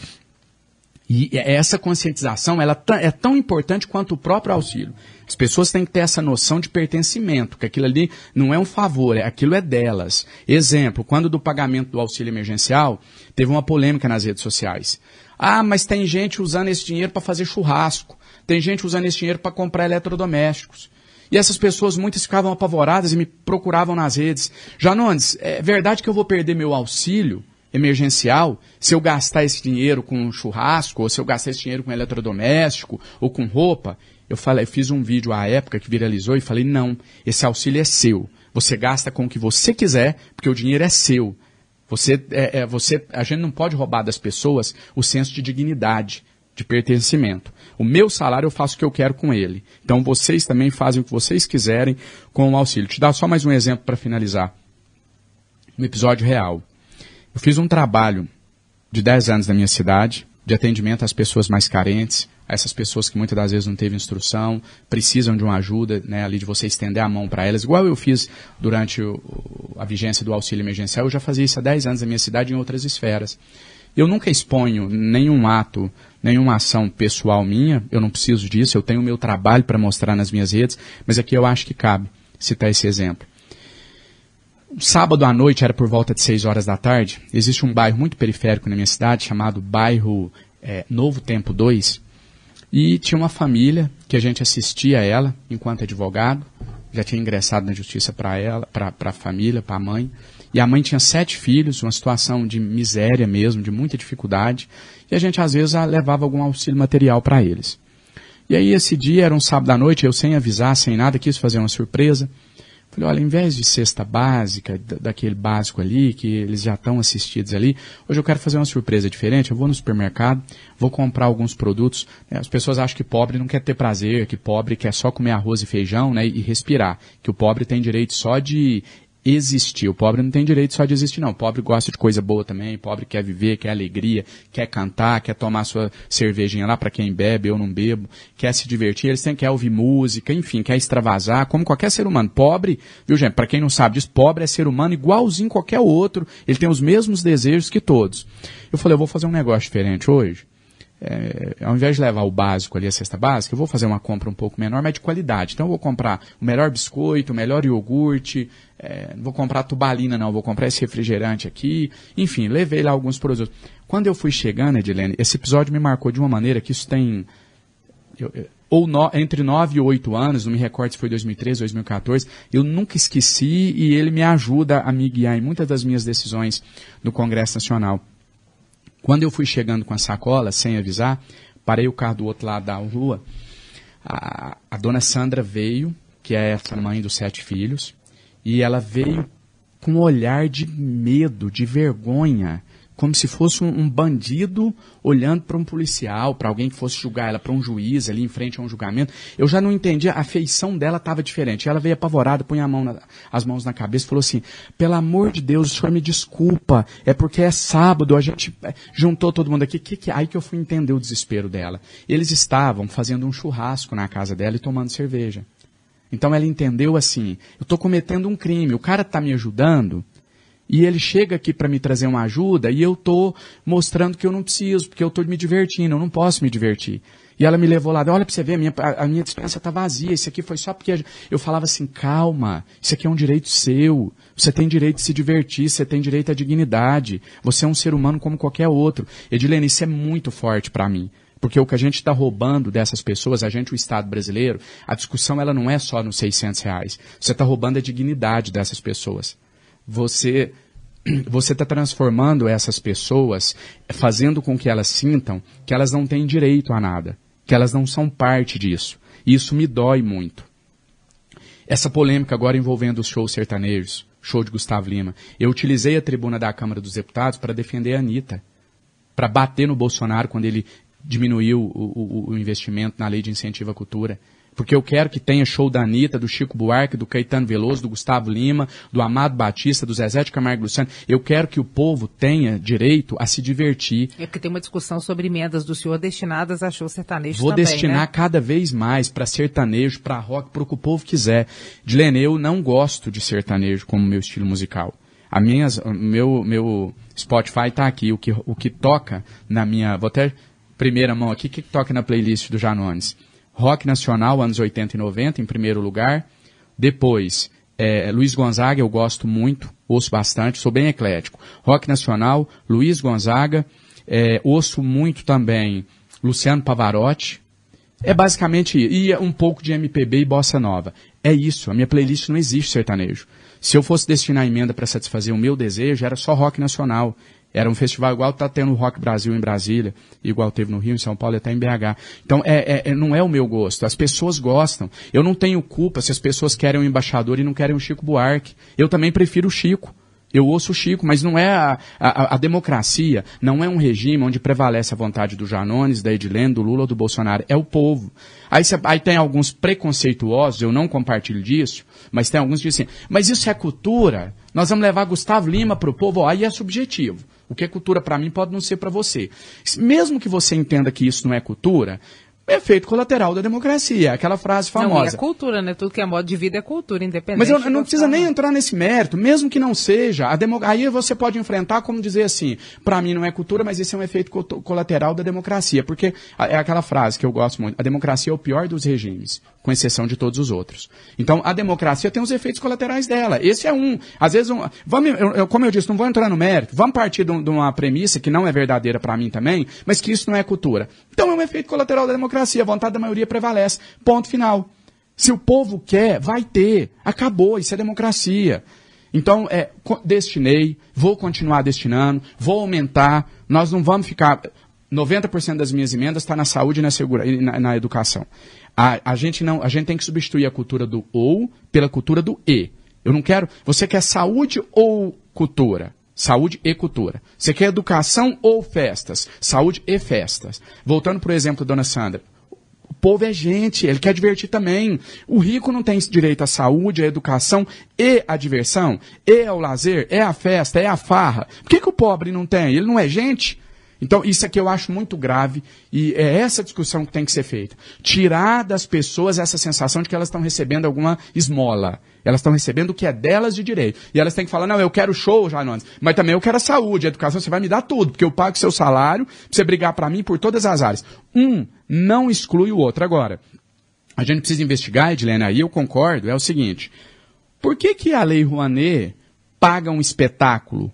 E essa conscientização ela é tão importante quanto o próprio auxílio. As pessoas têm que ter essa noção de pertencimento, que aquilo ali não é um favor, é, aquilo é delas. Exemplo, quando do pagamento do auxílio emergencial, teve uma polêmica nas redes sociais. Ah, mas tem gente usando esse dinheiro para fazer churrasco. Tem gente usando esse dinheiro para comprar eletrodomésticos. E essas pessoas, muitas ficavam apavoradas e me procuravam nas redes. Janones, é verdade que eu vou perder meu auxílio emergencial se eu gastar esse dinheiro com churrasco, ou se eu gastar esse dinheiro com eletrodoméstico, ou com roupa? Eu falei, eu fiz um vídeo à época que viralizou e falei, não, esse auxílio é seu. Você gasta com o que você quiser, porque o dinheiro é seu. Você, é, é, você, a gente não pode roubar das pessoas o senso de dignidade, de pertencimento. O meu salário eu faço o que eu quero com ele. Então vocês também fazem o que vocês quiserem com o auxílio. Te dar só mais um exemplo para finalizar. Um episódio real. Eu fiz um trabalho de 10 anos na minha cidade, de atendimento às pessoas mais carentes, a essas pessoas que muitas das vezes não teve instrução, precisam de uma ajuda, né, ali de você estender a mão para elas, igual eu fiz durante o, a vigência do auxílio emergencial, eu já fazia isso há 10 anos na minha cidade em outras esferas. Eu nunca exponho nenhum ato, nenhuma ação pessoal minha, eu não preciso disso, eu tenho o meu trabalho para mostrar nas minhas redes, mas aqui eu acho que cabe citar esse exemplo. Sábado à noite, era por volta de 6 horas da tarde, existe um bairro muito periférico na minha cidade, chamado bairro é, Novo Tempo 2, e tinha uma família que a gente assistia a ela enquanto advogado, já tinha ingressado na justiça para ela, para a família, para a mãe. E a mãe tinha sete filhos, uma situação de miséria mesmo, de muita dificuldade. E a gente às vezes levava algum auxílio material para eles. E aí esse dia era um sábado à noite, eu sem avisar, sem nada, quis fazer uma surpresa. Falei, olha, em vez de cesta básica, daquele básico ali, que eles já estão assistidos ali, hoje eu quero fazer uma surpresa diferente. Eu vou no supermercado, vou comprar alguns produtos. Né? As pessoas acham que pobre não quer ter prazer, que pobre quer só comer arroz e feijão né, e respirar. Que o pobre tem direito só de existir. O pobre não tem direito só de existir, não. O pobre gosta de coisa boa também. O pobre quer viver, quer alegria, quer cantar, quer tomar sua cervejinha lá para quem bebe, eu não bebo, quer se divertir, eles têm, quer ouvir música, enfim, quer extravasar, como qualquer ser humano. Pobre, viu gente, para quem não sabe disso, pobre é ser humano igualzinho qualquer outro. Ele tem os mesmos desejos que todos. Eu falei, eu vou fazer um negócio diferente hoje é, ao invés de levar o básico ali, a cesta básica, eu vou fazer uma compra um pouco menor, mas de qualidade. Então eu vou comprar o melhor biscoito, o melhor iogurte, é, não vou comprar tubalina não, vou comprar esse refrigerante aqui. Enfim, levei lá alguns produtos. Quando eu fui chegando, Edilene, esse episódio me marcou de uma maneira que isso tem... Eu, ou no, entre 9 e 8 anos, não me recordo se foi 2013, 2014, eu nunca esqueci e ele me ajuda a me guiar em muitas das minhas decisões no Congresso Nacional. Quando eu fui chegando com a sacola, sem avisar, parei o carro do outro lado da rua. A, a dona Sandra veio, que é essa mãe dos sete filhos, e ela veio com um olhar de medo, de vergonha, como se fosse um, um bandido olhando para um policial, para alguém que fosse julgar ela, para um juiz ali em frente a um julgamento. Eu já não entendia, a feição dela estava diferente. Ela veio apavorada, punha mão na, as mãos na cabeça e falou assim: pelo amor de Deus, o senhor me desculpa, é porque é sábado, a gente é, juntou todo mundo aqui. Que, que, aí que eu fui entender o desespero dela. Eles estavam fazendo um churrasco na casa dela e tomando cerveja. Então ela entendeu assim: eu estou cometendo um crime, o cara está me ajudando e ele chega aqui para me trazer uma ajuda e eu estou mostrando que eu não preciso, porque eu estou me divertindo, eu não posso me divertir. E ela me levou lá, olha para você ver, a minha, a, minha dispensa está vazia, isso aqui foi só porque eu falava assim, calma, isso aqui é um direito seu, você tem direito de se divertir, você tem direito à dignidade, você é um ser humano como qualquer outro. Edilene, isso é muito forte para mim. Porque o que a gente está roubando dessas pessoas, a gente, o Estado brasileiro, a discussão ela não é só nos 600 reais. Você está roubando a dignidade dessas pessoas. Você você está transformando essas pessoas, fazendo com que elas sintam que elas não têm direito a nada, que elas não são parte disso. E isso me dói muito. Essa polêmica agora envolvendo os shows sertanejos, show de Gustavo Lima. Eu utilizei a tribuna da Câmara dos Deputados para defender a Anitta, para bater no Bolsonaro quando ele diminuiu o, o, o investimento na lei de incentivo à cultura porque eu quero que tenha show da Anitta, do Chico Buarque, do Caetano Veloso, do Gustavo Lima, do Amado Batista, do Zezé de Camargo Luciano. Eu quero que o povo tenha direito a se divertir. É porque tem uma discussão sobre emendas do senhor destinadas a show sertanejo Vou também, destinar né? cada vez mais para sertanejo, para rock, para o que o povo quiser. Dilene, eu não gosto de sertanejo como meu estilo musical. A minhas, meu, meu Spotify está aqui. O que, o que toca na minha. Vou até primeira mão aqui, o que, que toca na playlist do Janones? Rock nacional, anos 80 e 90, em primeiro lugar. Depois, é, Luiz Gonzaga, eu gosto muito, ouço bastante, sou bem eclético. Rock nacional, Luiz Gonzaga, é, ouço muito também Luciano Pavarotti. É basicamente, e um pouco de MPB e bossa nova. É isso, a minha playlist não existe sertanejo. Se eu fosse destinar emenda para satisfazer o meu desejo, era só rock nacional. Era um festival igual está tendo o Rock Brasil em Brasília, igual teve no Rio, em São Paulo e até em BH. Então, é, é, é, não é o meu gosto. As pessoas gostam. Eu não tenho culpa se as pessoas querem um embaixador e não querem o Chico Buarque. Eu também prefiro o Chico. Eu ouço o Chico, mas não é a, a, a, democracia, não é um regime onde prevalece a vontade do Janones, da Edilene, do Lula ou do Bolsonaro, é o povo. Aí, cê, aí tem alguns preconceituosos, eu não compartilho disso, mas tem alguns que dizem assim, mas isso é cultura? Nós vamos levar Gustavo Lima para o povo? Aí é subjetivo. O que é cultura para mim pode não ser para você. Mesmo que você entenda que isso não é cultura, efeito colateral da democracia, aquela frase famosa. Não, é cultura, né? Tudo que é modo de vida é cultura, independente. Mas eu, eu não precisa nem entrar nesse mérito, mesmo que não seja. A demo... Aí você pode enfrentar como dizer assim, para mim não é cultura, mas esse é um efeito colateral da democracia, porque é aquela frase que eu gosto muito, a democracia é o pior dos regimes, com exceção de todos os outros. Então, a democracia tem os efeitos colaterais dela. Esse é um. Às vezes, um, vamos, eu, eu, como eu disse, não vou entrar no mérito, vamos partir de, de uma premissa que não é verdadeira para mim também, mas que isso não é cultura. Então, é um efeito colateral da democracia a vontade da maioria prevalece. Ponto final. Se o povo quer, vai ter. Acabou, isso é democracia. Então, é, destinei, vou continuar destinando, vou aumentar, nós não vamos ficar. 90% das minhas emendas está na saúde e na, segura, na, na educação. A, a, gente não, a gente tem que substituir a cultura do ou pela cultura do e. Eu não quero. Você quer saúde ou cultura? Saúde e cultura. Você quer educação ou festas? Saúde e festas. Voltando para o exemplo da dona Sandra. O povo é gente, ele quer divertir também. O rico não tem direito à saúde, à educação e à diversão, e ao lazer, é a festa, é a farra. Por que, que o pobre não tem? Ele não é gente? Então, isso aqui eu acho muito grave e é essa discussão que tem que ser feita. Tirar das pessoas essa sensação de que elas estão recebendo alguma esmola. Elas estão recebendo o que é delas de direito. E elas têm que falar, não, eu quero show, Janones, mas também eu quero a saúde, a educação, você vai me dar tudo, porque eu pago seu salário pra você brigar para mim por todas as áreas. Um não exclui o outro. Agora, a gente precisa investigar, Edilene, aí eu concordo, é o seguinte. Por que, que a Lei Rouanet paga um espetáculo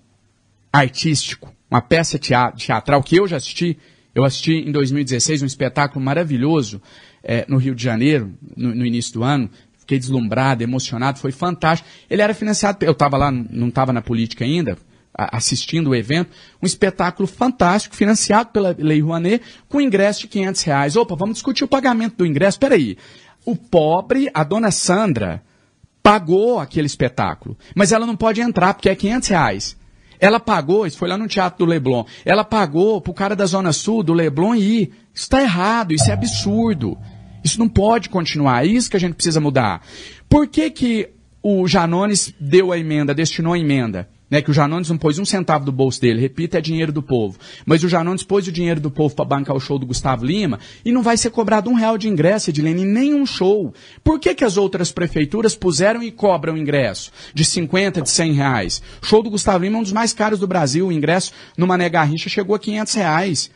artístico uma peça teatral que eu já assisti. Eu assisti em 2016 um espetáculo maravilhoso é, no Rio de Janeiro, no, no, início do ano. Fiquei deslumbrado, emocionado, foi fantástico. Ele era financiado, eu estava lá, não estava na política ainda, assistindo o evento, um espetáculo fantástico, financiado pela Lei Rouanet, com ingresso de 500 reais. Opa, vamos discutir o pagamento do ingresso. Peraí, o pobre, a dona Sandra, pagou aquele espetáculo, mas ela não pode entrar porque é 500 reais. Ela pagou, isso foi lá no Teatro do Leblon, ela pagou pro cara da Zona Sul, do Leblon, ir. Isso está errado, isso é absurdo. Isso não pode continuar, é isso que a gente precisa mudar. Por que, que o Janones deu a emenda, destinou a emenda? Né, que o Janones não pôs um centavo do bolso dele, repita, é dinheiro do povo. Mas o Janones pôs o dinheiro do povo para bancar o show do Gustavo Lima e não vai ser cobrado um real de ingresso, Edilene, em nenhum show. Por que, que as outras prefeituras puseram e cobram ingresso de 50, de 100 reais? O show do Gustavo Lima é um dos mais caros do Brasil, o ingresso no Mané Garrincha chegou a 500 reais.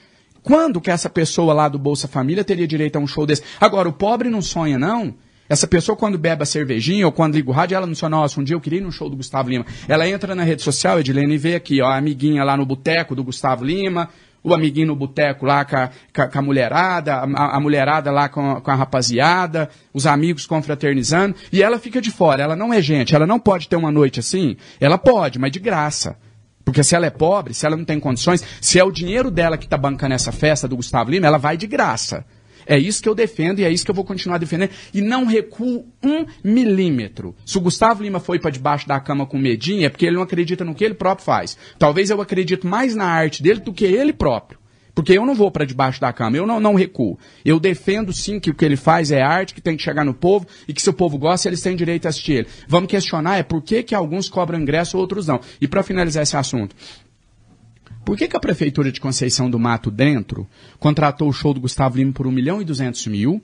Quando que essa pessoa lá do Bolsa Família teria direito a um show desse? Agora, o pobre não sonha, não? Essa pessoa, quando bebe a cervejinha ou quando liga o rádio, ela não sonha, nossa, um dia eu queria ir no show do Gustavo Lima. Ela entra na rede social, Edilene, e vê aqui, ó, a amiguinha lá no boteco do Gustavo Lima, o amiguinho no boteco lá com a, com a mulherada, a, a, mulherada lá com, com a rapaziada, os amigos confraternizando, e ela fica de fora. Ela não é gente, ela não pode ter uma noite assim. Ela pode, mas de graça. Porque se ela é pobre, se ela não tem condições, se é o dinheiro dela que está bancando essa festa do Gustavo Lima, ela vai de graça. É isso que eu defendo e é isso que eu vou continuar defendendo. E não recuo um milímetro. Se o Gustavo Lima foi para debaixo da cama com medinho, é porque ele não acredita no que ele próprio faz. Talvez eu acredite mais na arte dele do que ele próprio. Porque eu não vou para debaixo da cama, eu não, não recuo. Eu defendo sim que o que ele faz é arte, que tem que chegar no povo e que se o povo gosta, eles têm direito a assistir ele. Vamos questionar é por que, que alguns cobram ingresso e outros não. E para finalizar esse assunto, por que, que, a Prefeitura de Conceição do Mato Dentro contratou o show do Gustavo Lima por 1 milhão e 200 mil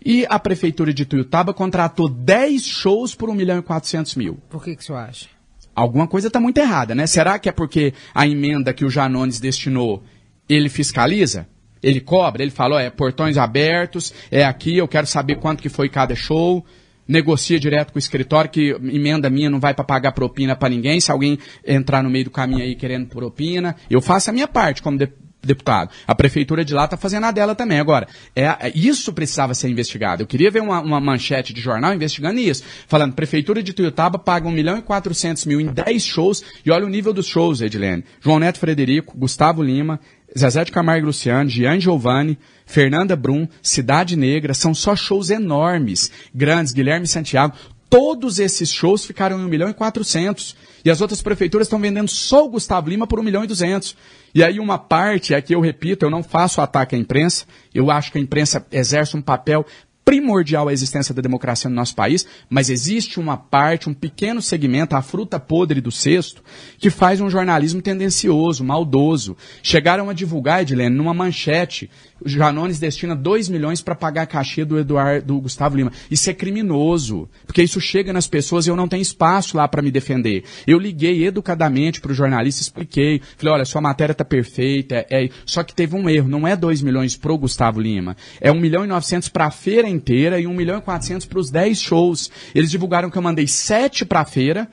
e a Prefeitura de Tuiutaba contratou 10 shows por 1 milhão e 400 mil? Por que, que o senhor acha? Alguma coisa está muito errada, né? Será que é porque a emenda que o Janones destinou ele fiscaliza, ele cobra, ele fala, ó, é portões abertos, é aqui, eu quero saber quanto que foi cada show, negocia direto com o escritório que emenda minha não vai para pagar propina para ninguém, se alguém entrar no meio do caminho aí querendo propina, eu faço a minha parte. Como de, deputado. A prefeitura de lá está fazendo a dela também. Agora, é, é, isso precisava ser investigado. Eu queria ver uma, uma, manchete de jornal investigando isso. Falando, prefeitura de Tuiutaba paga 1 milhão e 400 mil em 10 shows. E olha o nível dos shows, Edilene. João Neto Frederico, Gustavo Lima, Zezé de Camargo Luciano, Gian Giovanni, Fernanda Brum, Cidade Negra, são só shows enormes, grandes, Guilherme Santiago, todos esses shows ficaram em 1 milhão e 400. E as outras prefeituras estão vendendo só o Gustavo Lima por 1 milhão e 200. E aí uma parte, aqui eu repito, eu não faço ataque à imprensa, eu acho que a imprensa exerce um papel primordial à existência da democracia no nosso país, mas existe uma parte, um pequeno segmento, a fruta podre do cesto, que faz um jornalismo tendencioso, maldoso. Chegaram a divulgar, Edilene, numa manchete, o Janones destina 2 milhões para pagar a cachê do Eduardo do Gustavo Lima. Isso é criminoso, porque isso chega nas pessoas e eu não tenho espaço lá para me defender. Eu liguei educadamente para o jornalista, expliquei, falei, olha, sua matéria está perfeita, é, é, só que teve um erro, não é 2 milhões pro Gustavo Lima, é 1 milhão e 900 para a feira inteira e 1 milhão e 400 para os 10 shows. Eles divulgaram que eu mandei 7 para a feira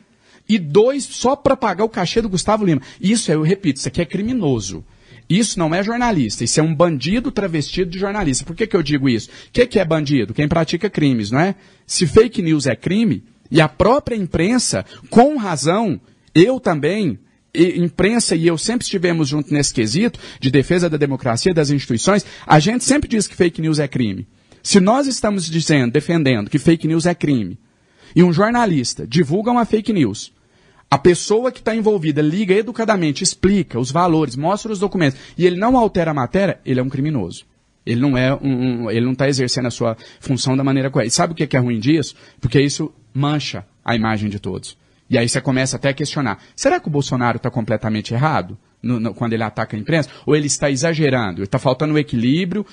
e 2 só para pagar o cachê do Gustavo Lima. Isso, eu repito, isso aqui é criminoso. Isso não é jornalista, isso é um bandido travestido de jornalista. Por que, que eu digo isso? O que, que é bandido? Quem pratica crimes, não é? Se fake news é crime, e a própria imprensa, com razão, eu também, e imprensa e eu sempre estivemos juntos nesse quesito de defesa da democracia, das instituições, a gente sempre diz que fake news é crime. Se nós estamos dizendo, defendendo que fake news é crime, e um jornalista divulga uma fake news, a pessoa que está envolvida liga educadamente, explica os valores, mostra os documentos, e ele não altera a matéria, ele é um criminoso. Ele não é um, um ele não está exercendo a sua função da maneira correta. E sabe o que é ruim disso? Porque isso mancha a imagem de todos. E aí você começa até a questionar: será que o Bolsonaro está completamente errado? No, no, quando ele ataca a imprensa, ou ele está exagerando, está faltando o equilíbrio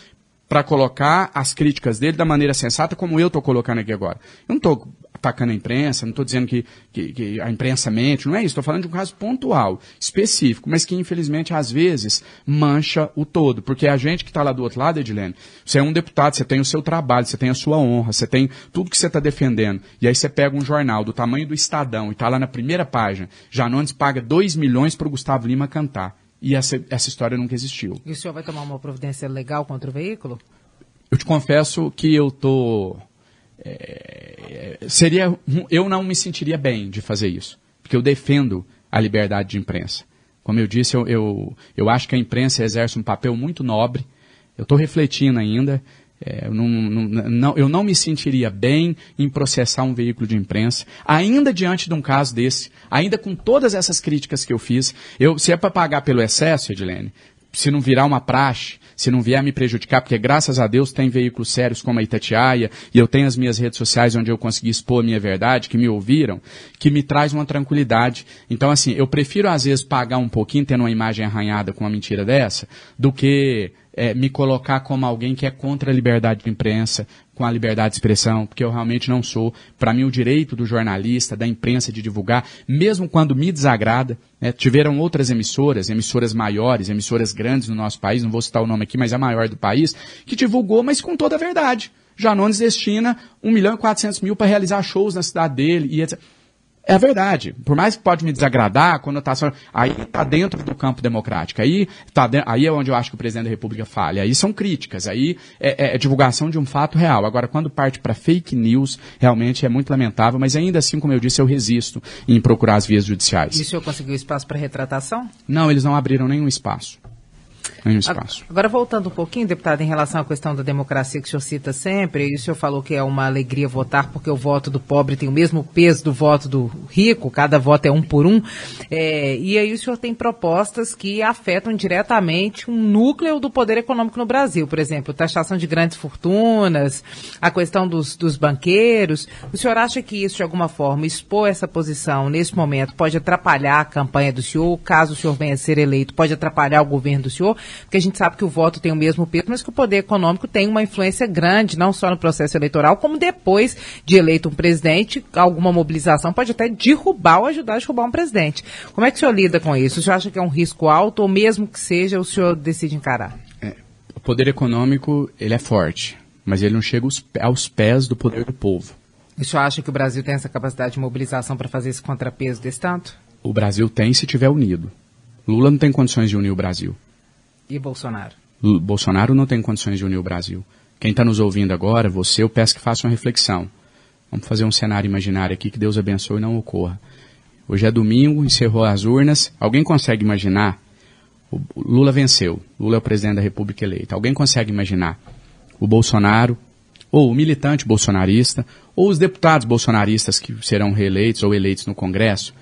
para colocar as críticas dele da maneira sensata, como eu estou colocando aqui agora. Eu não estou atacando a imprensa, não estou dizendo que, que, que, a imprensa mente, não é isso, estou falando de um caso pontual, específico, mas que infelizmente às vezes mancha o todo, porque a gente que está lá do outro lado, Edilene, você é um deputado, você tem o seu trabalho, você tem a sua honra, você tem tudo que você está defendendo, e aí você pega um jornal do tamanho do Estadão e está lá na primeira página, Janones paga 2 milhões para o Gustavo Lima cantar. E essa, essa história nunca existiu. E o senhor vai tomar uma providência legal contra o veículo? Eu te confesso que eu tô é, seria eu não me sentiria bem de fazer isso, porque eu defendo a liberdade de imprensa. Como eu disse, eu, eu, eu acho que a imprensa exerce um papel muito nobre. Eu estou refletindo ainda. É, eu, não, não, não, eu não me sentiria bem em processar um veículo de imprensa, ainda diante de um caso desse, ainda com todas essas críticas que eu fiz. Eu, se é para pagar pelo excesso, Edilene, se não virar uma praxe, se não vier me prejudicar, porque graças a Deus tem veículos sérios como a Itatiaia, e eu tenho as minhas redes sociais onde eu consegui expor a minha verdade, que me ouviram, que me traz uma tranquilidade. Então, assim, eu prefiro às vezes pagar um pouquinho, tendo uma imagem arranhada com uma mentira dessa, do que é, me colocar como alguém que é contra a liberdade de imprensa, com a liberdade de expressão, porque eu realmente não sou. Para mim, o direito do jornalista, da imprensa de divulgar, mesmo quando me desagrada, né, tiveram outras emissoras, emissoras maiores, emissoras grandes no nosso país, não vou citar o nome aqui, mas é a maior do país, que divulgou, mas com toda a verdade. Janones destina 1 milhão e 400 mil para realizar shows na cidade dele e etc. É a verdade. Por mais que pode me desagradar a conotação, aí está dentro do campo democrático. Aí, tá de, aí é onde eu acho que o presidente da República falha. Aí são críticas, aí é, é, é divulgação de um fato real. Agora, quando parte para fake news, realmente é muito lamentável, mas ainda assim, como eu disse, eu resisto em procurar as vias judiciais. E o senhor conseguiu espaço para retratação? Não, eles não abriram nenhum espaço um espaço. Agora, voltando um pouquinho, deputado, em relação à questão da democracia que o senhor cita sempre, e o senhor falou que é uma alegria votar porque o voto do pobre tem o mesmo peso do voto do rico, cada voto é um por um, é, e aí o senhor tem propostas que afetam diretamente um núcleo do poder econômico no Brasil, por exemplo, taxação de grandes fortunas, a questão dos, dos banqueiros. O senhor acha que isso, de alguma forma, expor essa posição nesse momento pode atrapalhar a campanha do senhor, caso o senhor venha a ser eleito, pode atrapalhar o governo do senhor? Porque a gente sabe que o voto tem o mesmo peso, mas que o poder econômico tem uma influência grande, não só no processo eleitoral, como depois de eleito um presidente, alguma mobilização pode até derrubar ou ajudar a derrubar um presidente. Como é que o senhor lida com isso? O senhor acha que é um risco alto, ou mesmo que seja, o senhor decide encarar? É, o poder econômico, ele é forte, mas ele não chega aos pés do poder do povo. O senhor acha que o Brasil tem essa capacidade de mobilização para fazer esse contrapeso desse tanto? O Brasil tem se tiver unido. Lula não tem condições de unir o Brasil. E Bolsonaro? Bolsonaro não tem condições de unir o Brasil. Quem está nos ouvindo agora, você, eu peço que faça uma reflexão. Vamos fazer um cenário imaginário aqui que Deus abençoe e não ocorra. Hoje é domingo, encerrou as urnas. Alguém consegue imaginar? O Lula venceu. Lula é o presidente da República eleita. Alguém consegue imaginar o Bolsonaro, ou o militante bolsonarista, ou os deputados bolsonaristas que serão reeleitos ou eleitos no Congresso,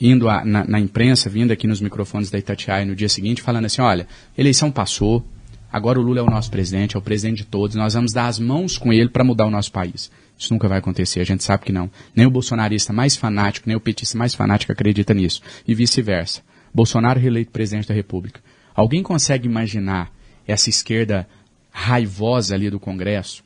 indo a, na, na, imprensa, vindo aqui nos microfones da Itatiaia no dia seguinte, falando assim, olha, eleição passou, agora o Lula é o nosso presidente, é o presidente de todos, nós vamos dar as mãos com ele para mudar o nosso país. Isso nunca vai acontecer, a gente sabe que não. Nem o bolsonarista mais fanático, nem o petista mais fanático acredita nisso. E vice-versa. Bolsonaro reeleito presidente da República. Alguém consegue imaginar essa esquerda raivosa ali do Congresso,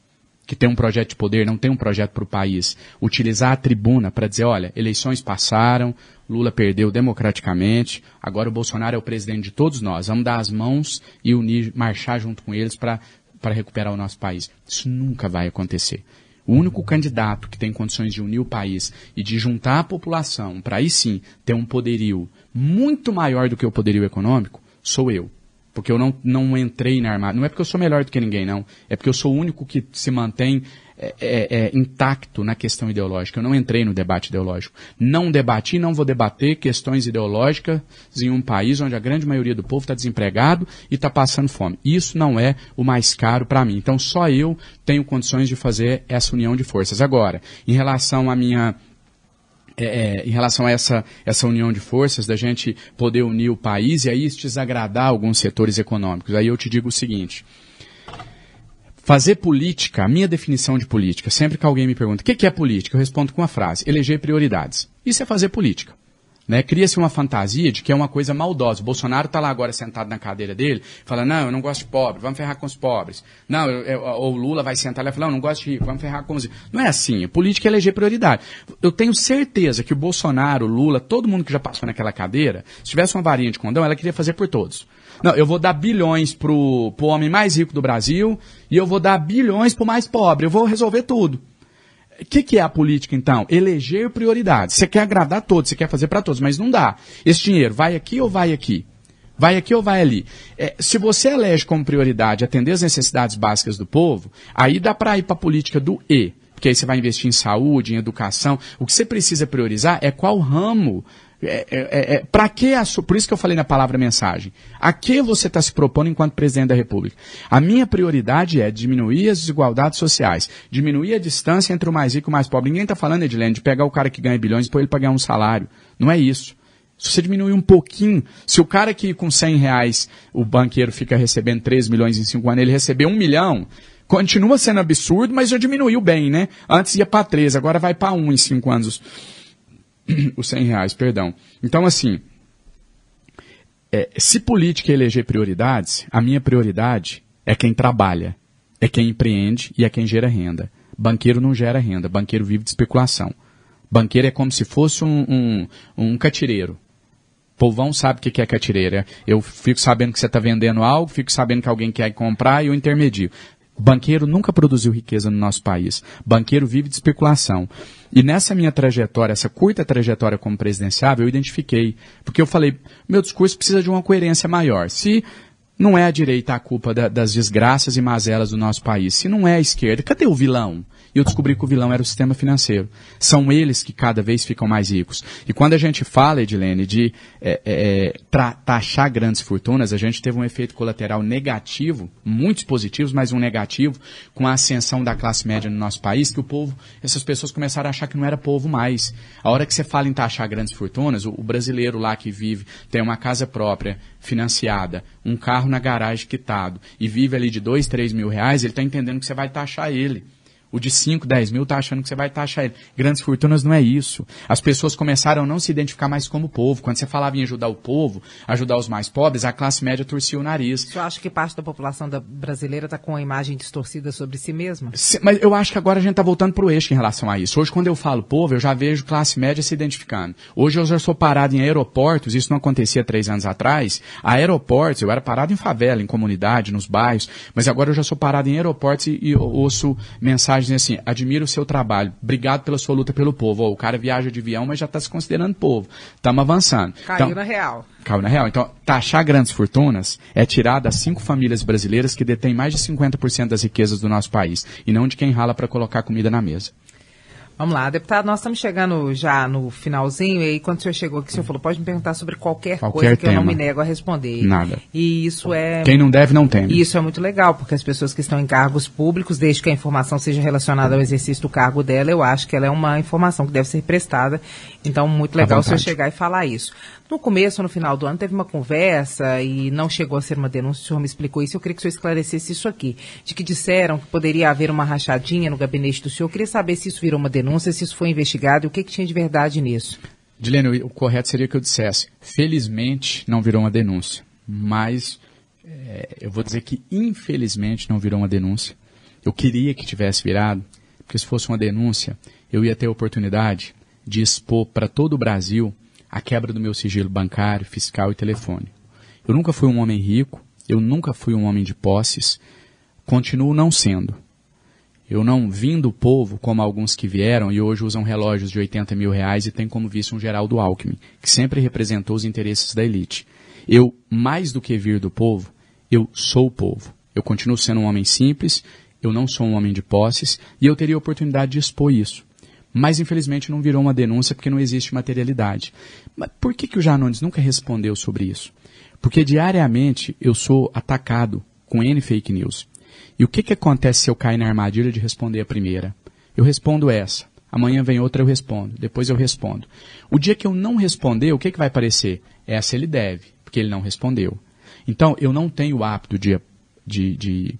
que tem um projeto de poder, não tem um projeto para o país, utilizar a tribuna para dizer, olha, eleições passaram, Lula perdeu democraticamente, agora o Bolsonaro é o presidente de todos nós. Vamos dar as mãos e unir, marchar junto com eles para recuperar o nosso país. Isso nunca vai acontecer. O único candidato que tem condições de unir o país e de juntar a população para aí sim ter um poderio muito maior do que o poderio econômico sou eu. Porque eu não, não entrei na armada. Não é porque eu sou melhor do que ninguém, não. É porque eu sou o único que se mantém é, é, é, intacto na questão ideológica. Eu não entrei no debate ideológico. Não debati, não vou debater questões ideológicas em um país onde a grande maioria do povo está desempregado e está passando fome. Isso não é o mais caro para mim. Então só eu tenho condições de fazer essa união de forças. Agora, em relação à minha é, é, em relação a essa, essa união de forças, da gente poder unir o país e aí desagradar alguns setores econômicos. Aí eu te digo o seguinte: Fazer política, a minha definição de política, sempre que alguém me pergunta o que é política, eu respondo com uma frase: eleger prioridades. Isso é fazer política. Né? Cria-se uma fantasia de que é uma coisa maldosa. O Bolsonaro está lá agora sentado na cadeira dele, fala, não, eu não gosto de pobre, vamos ferrar com os pobres. Não, eu, eu, ou o Lula vai sentar lá e falar, não, eu não gosto de rico, vamos ferrar com os Não é assim, a política é eleger prioridade. Eu tenho certeza que o Bolsonaro, o Lula, todo mundo que já passou naquela cadeira, se tivesse uma varinha de condão, ela queria fazer por todos. Não, eu vou dar bilhões pro, pro homem mais rico do Brasil e eu vou dar bilhões pro mais pobre. Eu vou resolver tudo. O que, que, é a política, então? Eleger prioridades. Você quer agradar todos, você quer fazer para todos, mas não dá. Esse dinheiro vai aqui ou vai aqui? Vai aqui ou vai ali? É, se você elege como prioridade atender as necessidades básicas do povo, aí dá para ir para a política do E. Porque aí você vai investir em saúde, em educação. O que você precisa priorizar é qual ramo É, é, é, é para que a, por isso que eu falei na palavra mensagem. A que você está se propondo enquanto presidente da República? A minha prioridade é diminuir as desigualdades sociais, diminuir a distância entre o mais rico e o mais pobre. Ninguém está falando, Edilene, de pegar o cara que ganha bilhões e pôr ele para ganhar um salário. Não é isso. Se você diminuir um pouquinho, se o cara que com 100 reais o banqueiro fica recebendo 3 milhões em 5 anos, ele receber 1 milhão, continua sendo absurdo, mas já diminuiu bem, né? Antes ia para 3, agora vai para 1 em 5 anos. Os 100 reais, perdão. Então, assim, é, se política é eleger prioridades, a minha prioridade é quem trabalha, é quem empreende e é quem gera renda. Banqueiro não gera renda, banqueiro vive de especulação. Banqueiro é como se fosse um, um, um catireiro povão sabe o que é catireira. Eu fico sabendo que você está vendendo algo, fico sabendo que alguém quer comprar e eu intermedio. Banqueiro nunca produziu riqueza no nosso país. Banqueiro vive de especulação. E nessa minha trajetória, essa curta trajetória como presidenciável, eu identifiquei. Porque eu falei, meu discurso precisa de uma coerência maior. Se não é a direita a culpa da, das desgraças e mazelas do nosso país, se não é a esquerda, cadê o vilão? e eu descobri que o vilão era o sistema financeiro. São eles que cada vez ficam mais ricos. E quando a gente fala, Edilene, de é, é, é taxar grandes fortunas, a gente teve um efeito colateral negativo, muitos positivos, mas um negativo, com a ascensão da classe média no nosso país, que o povo, essas pessoas começaram a achar que não era povo mais. A hora que você fala em taxar grandes fortunas, o, o brasileiro lá que vive, tem uma casa própria, financiada, um carro na garagem quitado, e vive ali de dois, três mil reais, ele está entendendo que você vai taxar ele. O de 5, 10 mil tá achando que você vai taxar ele. Grandes fortunas não é isso. As pessoas começaram a não se identificar mais como povo. Quando você falava em ajudar o povo, ajudar os mais pobres, a classe média torcia o nariz. Você acha que parte da população da brasileira está com a imagem distorcida sobre si mesma? mas eu acho que agora a gente está voltando para o eixo em relação a isso. Hoje, quando eu falo povo, eu já vejo classe média se identificando. Hoje eu já sou parado em aeroportos, isso não acontecia três anos atrás. Aeroportos, eu era parado em favela, em comunidade, nos bairros, mas agora eu já sou parado em aeroportos e, e ouço mensagens dizendo assim, admiro o seu trabalho, obrigado pela sua luta pelo povo. Oh, o cara viaja de avião, mas já está se considerando povo. Estamos avançando. Caiu então, na real. Caiu na real. Então, taxar grandes fortunas é tirar das cinco famílias brasileiras que detêm mais de 50% das riquezas do nosso país, e não de quem rala para colocar comida na mesa. Vamos lá, deputado, nós estamos chegando já no finalzinho, e aí quando o senhor chegou aqui, o senhor falou, pode me perguntar sobre qualquer, qualquer coisa que tema. eu não me nego a responder. Nada. E isso é... Quem não deve, não tem. Isso é muito legal, porque as pessoas que estão em cargos públicos, desde que a informação seja relacionada ao exercício do cargo dela, eu acho que ela é uma informação que deve ser prestada. Então, muito legal o senhor chegar e falar isso. No começo, no final do ano, teve uma conversa e não chegou a ser uma denúncia, o senhor me explicou isso, eu queria que o senhor esclarecesse isso aqui, de que disseram que poderia haver uma rachadinha no gabinete do senhor, eu queria saber se isso virou uma denúncia, se isso foi investigado e o que, que tinha de verdade nisso. Dilene, o correto seria que eu dissesse, felizmente não virou uma denúncia, mas é, eu vou dizer que infelizmente não virou uma denúncia. Eu queria que tivesse virado, porque se fosse uma denúncia, eu ia ter a oportunidade de expor para todo o Brasil a quebra do meu sigilo bancário, fiscal e telefone. Eu nunca fui um homem rico, eu nunca fui um homem de posses, continuo não sendo. Eu não vim do povo como alguns que vieram e hoje usam relógios de 80 mil reais e têm como vice um Geraldo Alckmin, que sempre representou os interesses da elite. Eu, mais do que vir do povo, eu sou o povo. Eu continuo sendo um homem simples, eu não sou um homem de posses e eu teria a oportunidade de expor isso. Mas infelizmente não virou uma denúncia porque não existe materialidade. Mas por que, que o Janones nunca respondeu sobre isso? Porque diariamente eu sou atacado com N fake news. E o que, que acontece se eu cair na armadilha de responder a primeira? Eu respondo essa. Amanhã vem outra, eu respondo. Depois eu respondo. O dia que eu não responder, o que, que vai aparecer? Essa ele deve, porque ele não respondeu. Então, eu não tenho o hábito de, de, de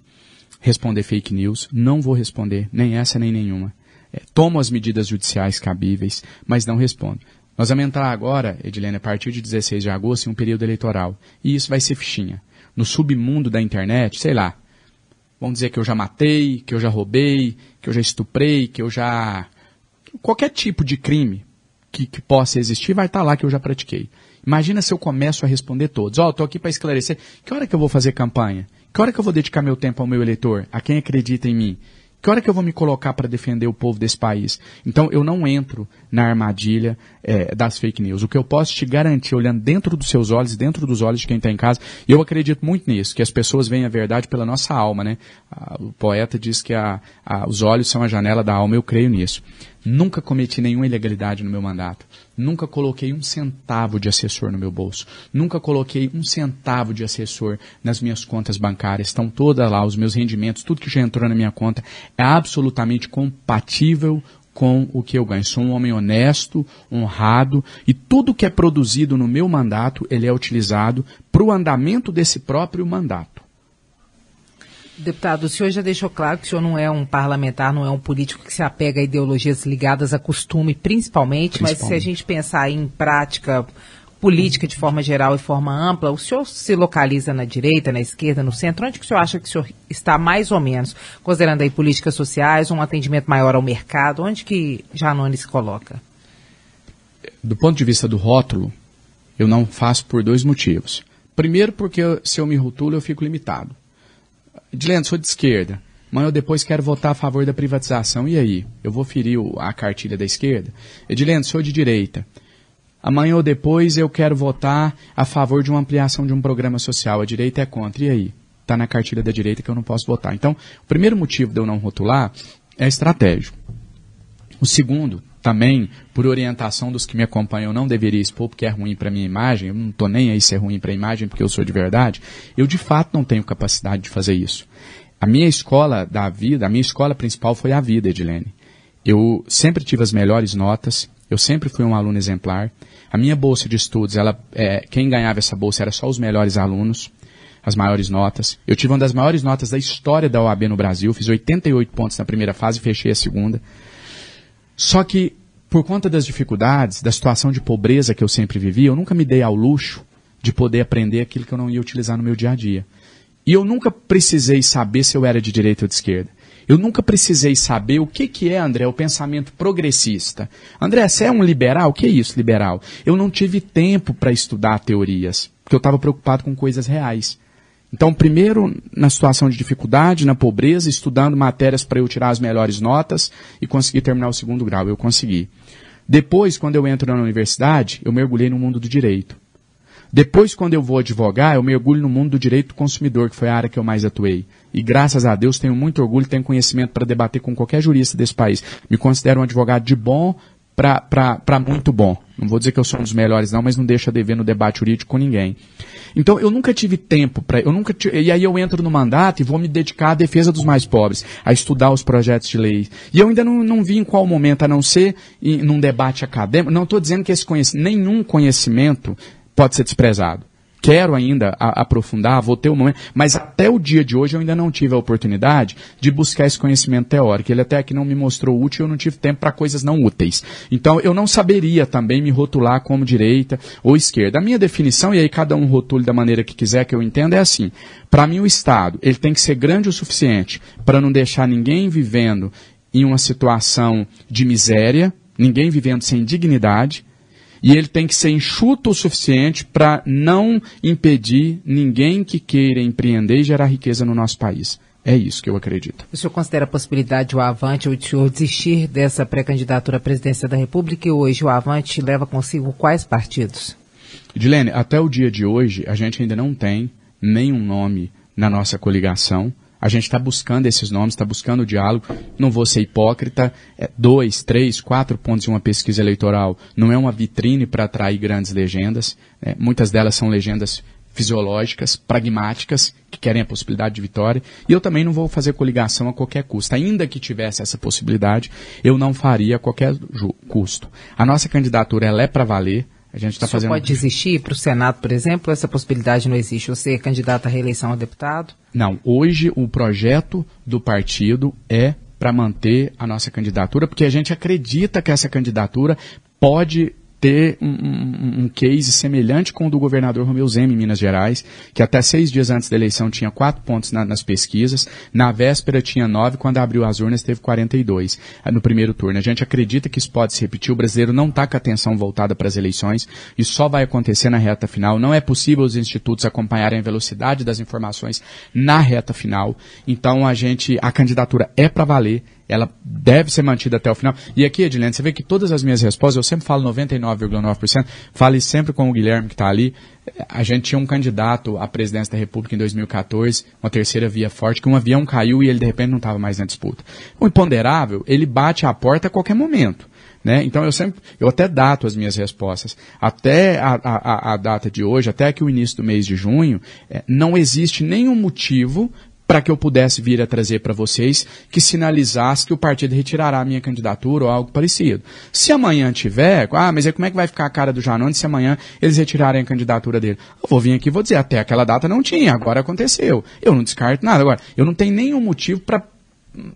responder fake news. Não vou responder nem essa nem nenhuma é, tomo as medidas judiciais cabíveis, mas não respondo. Nós vamos entrar agora, Edilene, a partir de 16 de agosto, em um período eleitoral. E isso vai ser fichinha. No submundo da internet, sei lá, vamos dizer que eu já matei, que eu já roubei, que eu já estuprei, que eu já. Qualquer tipo de crime que, que possa existir vai estar lá que eu já pratiquei. Imagina se eu começo a responder todos. Ó, oh, estou aqui para esclarecer. Que hora que eu vou fazer campanha? Que hora que eu vou dedicar meu tempo ao meu eleitor? A quem acredita em mim? Que hora que eu vou me colocar para defender o povo desse país? Então, eu não entro na armadilha é, das fake news. O que eu posso te garantir, olhando dentro dos seus olhos, dentro dos olhos de quem está em casa, e eu acredito muito nisso, que as pessoas veem a verdade pela nossa alma, né? O poeta diz que a, a, os olhos são a janela da alma, eu creio nisso. Nunca cometi nenhuma ilegalidade no meu mandato. Nunca coloquei um centavo de assessor no meu bolso. Nunca coloquei um centavo de assessor nas minhas contas bancárias. Estão todas lá, os meus rendimentos, tudo que já entrou na minha conta é absolutamente compatível com o que eu ganho. Sou um homem honesto, honrado e tudo que é produzido no meu mandato, ele é utilizado para o andamento desse próprio mandato. Deputado, o senhor já deixou claro que o senhor não é um parlamentar, não é um político que se apega a ideologias ligadas a costume, principalmente, principalmente. mas se a gente pensar em prática política de forma geral e forma ampla, o senhor se localiza na direita, na esquerda, no centro? Onde que o senhor acha que o senhor está mais ou menos, considerando aí políticas sociais, um atendimento maior ao mercado? Onde que Janone se coloca? Do ponto de vista do rótulo, eu não faço por dois motivos. Primeiro, porque se eu me rotulo, eu fico limitado. Edilene, sou de esquerda. Amanhã eu depois quero votar a favor da privatização. E aí? Eu vou ferir a cartilha da esquerda? Edilene, sou de direita. Amanhã ou depois eu quero votar a favor de uma ampliação de um programa social. A direita é contra. E aí? Está na cartilha da direita que eu não posso votar. Então, o primeiro motivo de eu não rotular é estratégico. O segundo, também, por orientação dos que me acompanham, eu não deveria expor porque é ruim para minha imagem, eu não estou nem aí se é ruim para a imagem porque eu sou de verdade, eu de fato não tenho capacidade de fazer isso. A minha escola da vida, a minha escola principal foi a vida, Edilene. Eu sempre tive as melhores notas, eu sempre fui um aluno exemplar, a minha bolsa de estudos, ela, é, quem ganhava essa bolsa era só os melhores alunos, as maiores notas. Eu tive uma das maiores notas da história da OAB no Brasil, fiz 88 pontos na primeira fase e fechei a segunda. Só que, por conta das dificuldades, da situação de pobreza que eu sempre vivi, eu nunca me dei ao luxo de poder aprender aquilo que eu não ia utilizar no meu dia a dia. E eu nunca precisei saber se eu era de direita ou de esquerda. Eu nunca precisei saber o que, que é, André, o pensamento progressista. André, você é um liberal? O que é isso, liberal? Eu não tive tempo para estudar teorias, porque eu estava preocupado com coisas reais. Então, primeiro, na situação de dificuldade, na pobreza, estudando matérias para eu tirar as melhores notas e conseguir terminar o segundo grau. Eu consegui. Depois, quando eu entro na universidade, eu mergulhei no mundo do direito. Depois, quando eu vou advogar, eu mergulho no mundo do direito do consumidor, que foi a área que eu mais atuei. E graças a Deus tenho muito orgulho, tenho conhecimento para debater com qualquer jurista desse país. Me considero um advogado de bom para muito bom. Não vou dizer que eu sou um dos melhores, não, mas não deixa dever no debate jurídico com ninguém. Então, eu nunca tive tempo para. Eu nunca E aí eu entro no mandato e vou me dedicar à defesa dos mais pobres, a estudar os projetos de lei. E eu ainda não, não vi em qual momento, a não ser em, num debate acadêmico. Não estou dizendo que esse conhecimento, nenhum conhecimento pode ser desprezado. Quero ainda a, aprofundar, vou ter um momento, mas até o dia de hoje eu ainda não tive a oportunidade de buscar esse conhecimento teórico. Ele até aqui não me mostrou útil, eu não tive tempo para coisas não úteis. Então eu não saberia também me rotular como direita ou esquerda. A minha definição, e aí cada um rotule da maneira que quiser que eu entenda, é assim. Para mim o Estado, ele tem que ser grande o suficiente para não deixar ninguém vivendo em uma situação de miséria, ninguém vivendo sem dignidade, e ele tem que ser enxuto o suficiente para não impedir ninguém que queira empreender e gerar riqueza no nosso país. É isso que eu acredito. O senhor considera a possibilidade de o Avante ou de senhor desistir dessa pré-candidatura à presidência da República e hoje o Avante leva consigo quais partidos? Dilene, até o dia de hoje a gente ainda não tem nenhum nome na nossa coligação. A gente está buscando esses nomes, está buscando o diálogo. Não vou ser hipócrita. É, dois, três, quatro pontos em uma pesquisa eleitoral não é uma vitrine para atrair grandes legendas. É, muitas delas são legendas fisiológicas, pragmáticas, que querem a possibilidade de vitória. E eu também não vou fazer coligação a qualquer custo. Ainda que tivesse essa possibilidade, eu não faria a qualquer custo. A nossa candidatura ela é para valer. A gente está fazendo. pode desistir para o Senado, por exemplo? Essa possibilidade não existe. Você é candidato à reeleição a deputado? Não. Hoje o projeto do partido é para manter a nossa candidatura, porque a gente acredita que essa candidatura pode ter um, um, um, case semelhante com o do governador Romeu Zema em Minas Gerais, que até seis dias antes da eleição tinha quatro pontos na, nas pesquisas, na véspera tinha nove, quando abriu as urnas teve 42 eh, no primeiro turno. A gente acredita que isso pode se repetir, o brasileiro não está com a atenção voltada para as eleições, isso só vai acontecer na reta final, não é possível os institutos acompanharem a velocidade das informações na reta final, então a gente, a candidatura é para valer, ela deve ser mantida até o final. E aqui, Edilene, você vê que todas as minhas respostas, eu sempre falo 99,9%, fale sempre com o Guilherme que está ali. A gente tinha um candidato à presidência da República em 2014, uma terceira via forte, que um avião caiu e ele de repente não estava mais na disputa. O imponderável, ele bate a porta a qualquer momento. Né? Então eu sempre, eu até dato as minhas respostas. Até a, a, a data de hoje, até que o início do mês de junho, é, não existe nenhum motivo para que eu pudesse vir a trazer para vocês que sinalizasse que o partido retirará a minha candidatura ou algo parecido. Se amanhã tiver, ah, mas aí como é que vai ficar a cara do Janone se amanhã eles retirarem a candidatura dele? Eu vou vir aqui e vou dizer, até aquela data não tinha, agora aconteceu. Eu não descarto nada. Agora, eu não tenho nenhum motivo para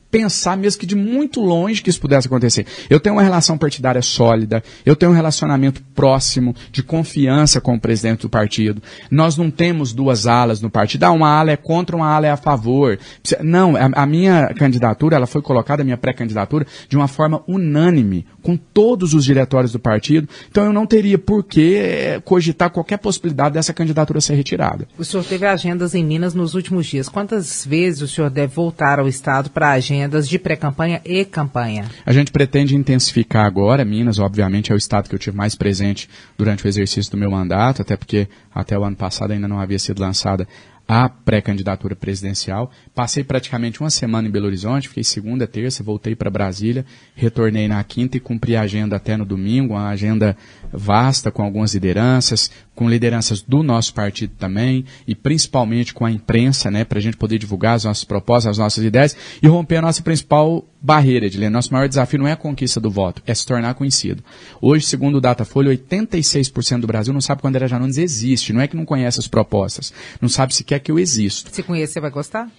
pensar mesmo que de muito longe que isso pudesse acontecer. Eu tenho uma relação partidária sólida, eu tenho um relacionamento próximo, de confiança com o presidente do partido. Nós não temos duas alas no partido. Ah, uma ala é contra, uma ala é a favor. Não, a, a minha candidatura, ela foi colocada, a minha pré-candidatura, de uma forma unânime, com todos os diretórios do partido. Então eu não teria por que eh, cogitar qualquer possibilidade dessa candidatura ser retirada. O senhor teve agendas em Minas nos últimos dias. Quantas vezes o senhor deve voltar ao Estado para agendas de pré-campanha e campanha? A gente pretende intensificar agora. Minas, obviamente, é o estado que eu tive mais presente durante o exercício do meu mandato, até porque até o ano passado ainda não havia sido lançada a pré-candidatura presidencial. Passei praticamente uma semana em Belo Horizonte, fiquei segunda, terça, voltei para Brasília, retornei na quinta e cumpri a agenda até no domingo, uma agenda vasta com algumas lideranças, com lideranças do nosso partido também, e principalmente com a imprensa, né, para a gente poder divulgar as nossas propostas, as nossas ideias e romper a nossa principal barreira, de Nosso maior desafio não é a conquista do voto, é se tornar conhecido. Hoje, segundo o Datafolha, 86% do Brasil não sabe quando André Janones existe, não é que não conhece as propostas, não sabe sequer que eu existo. Se conhecer, vai gostar?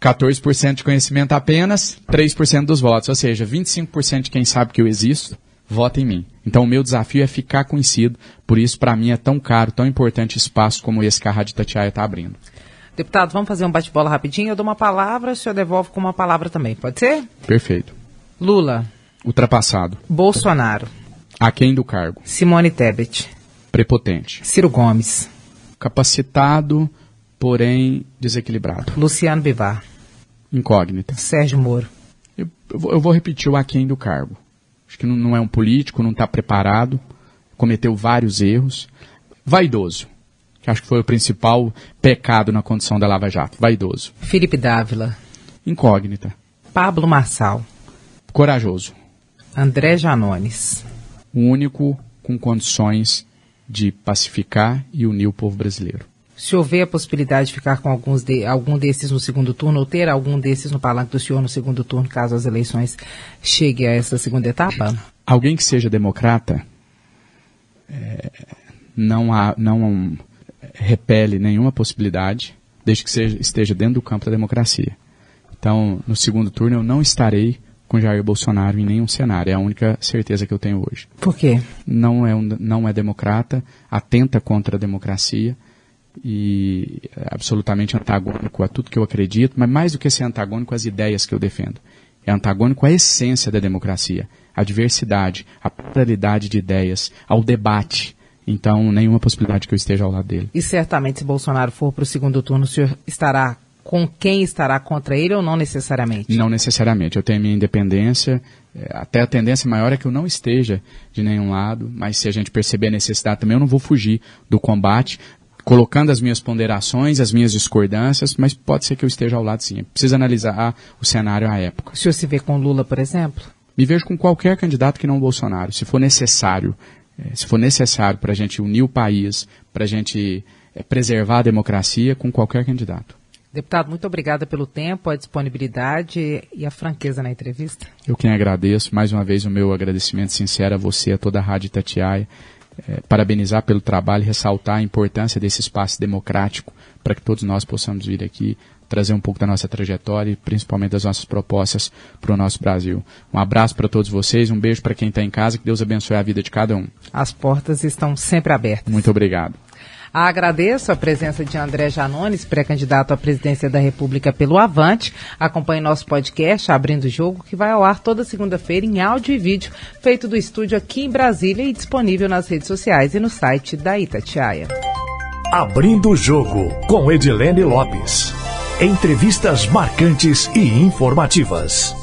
14% de conhecimento apenas, 3% dos votos, ou seja, 25% de quem sabe que eu existo, vota em mim. Então o meu desafio é ficar conhecido, por isso para mim é tão caro, tão importante espaço como esse que a Rádio Tatiaia está abrindo. Deputado, vamos fazer um bate-bola rapidinho. Eu dou uma palavra, o senhor devolve com uma palavra também. Pode ser? Perfeito. Lula. Ultrapassado. Bolsonaro. Aquém do cargo. Simone Tebet. Prepotente. Ciro Gomes. Capacitado, porém desequilibrado. Luciano Bivar. Incógnita. Sérgio Moro. Eu, eu vou repetir o aquém do cargo. Acho que não, não é um político, não está preparado, cometeu vários erros. Vaidoso, que acho que foi o principal pecado na condição da Lava Jato. Vaidoso. Felipe Dávila. Incógnita. Pablo Marçal. Corajoso. André Janones. O único com condições de pacificar e unir o povo brasileiro. Se houver a possibilidade de ficar com alguns de, algum desses no segundo turno, ou ter algum desses no palanque do senhor no segundo turno, caso as eleições cheguem a essa segunda etapa? Alguém que seja democrata é, não, há, não repele nenhuma possibilidade, desde que seja, esteja dentro do campo da democracia. Então, no segundo turno, eu não estarei com Jair Bolsonaro em nenhum cenário. É a única certeza que eu tenho hoje. Por quê? Não é, um, não é democrata, atenta contra a democracia e é absolutamente antagônico a tudo que eu acredito, mas mais do que ser antagônico às ideias que eu defendo. É antagônico à essência da democracia, à diversidade, à pluralidade de ideias, ao debate. Então, nenhuma possibilidade que eu esteja ao lado dele. E certamente, se Bolsonaro for para o segundo turno, o senhor estará com quem estará contra ele ou não necessariamente? Não necessariamente. Eu tenho minha independência. É, até a tendência maior é que eu não esteja de nenhum lado, mas se a gente perceber a necessidade também, eu não vou fugir do combate colocando as minhas ponderações, as minhas discordâncias, mas pode ser que eu esteja ao lado sim. Precisa analisar o cenário à época. O senhor se vê com Lula, por exemplo? Me vejo com qualquer candidato que não o Bolsonaro, se for necessário. É, se for necessário para a gente unir o país, para a gente é, preservar a democracia, com qualquer candidato. Deputado, muito obrigada pelo tempo, a disponibilidade e a franqueza na entrevista. Eu quem agradeço. Mais uma vez, o meu agradecimento sincero a você, a toda a Rádio Tatiaia é, parabenizar pelo trabalho e ressaltar a importância desse espaço democrático para que todos nós possamos vir aqui trazer um pouco da nossa trajetória e principalmente das nossas propostas para o nosso Brasil. Um abraço para todos vocês, um beijo para quem está em casa, que Deus abençoe a vida de cada um. As portas estão sempre abertas. Muito obrigado. Agradeço a presença de André Janones, pré-candidato à presidência da República pelo Avante. Acompanhe nosso podcast Abrindo o Jogo, que vai ao ar toda segunda-feira em áudio e vídeo, feito do estúdio aqui em Brasília e disponível nas redes sociais e no site da Itatiaia. Abrindo o Jogo, com Edilene Lopes. Entrevistas marcantes e informativas.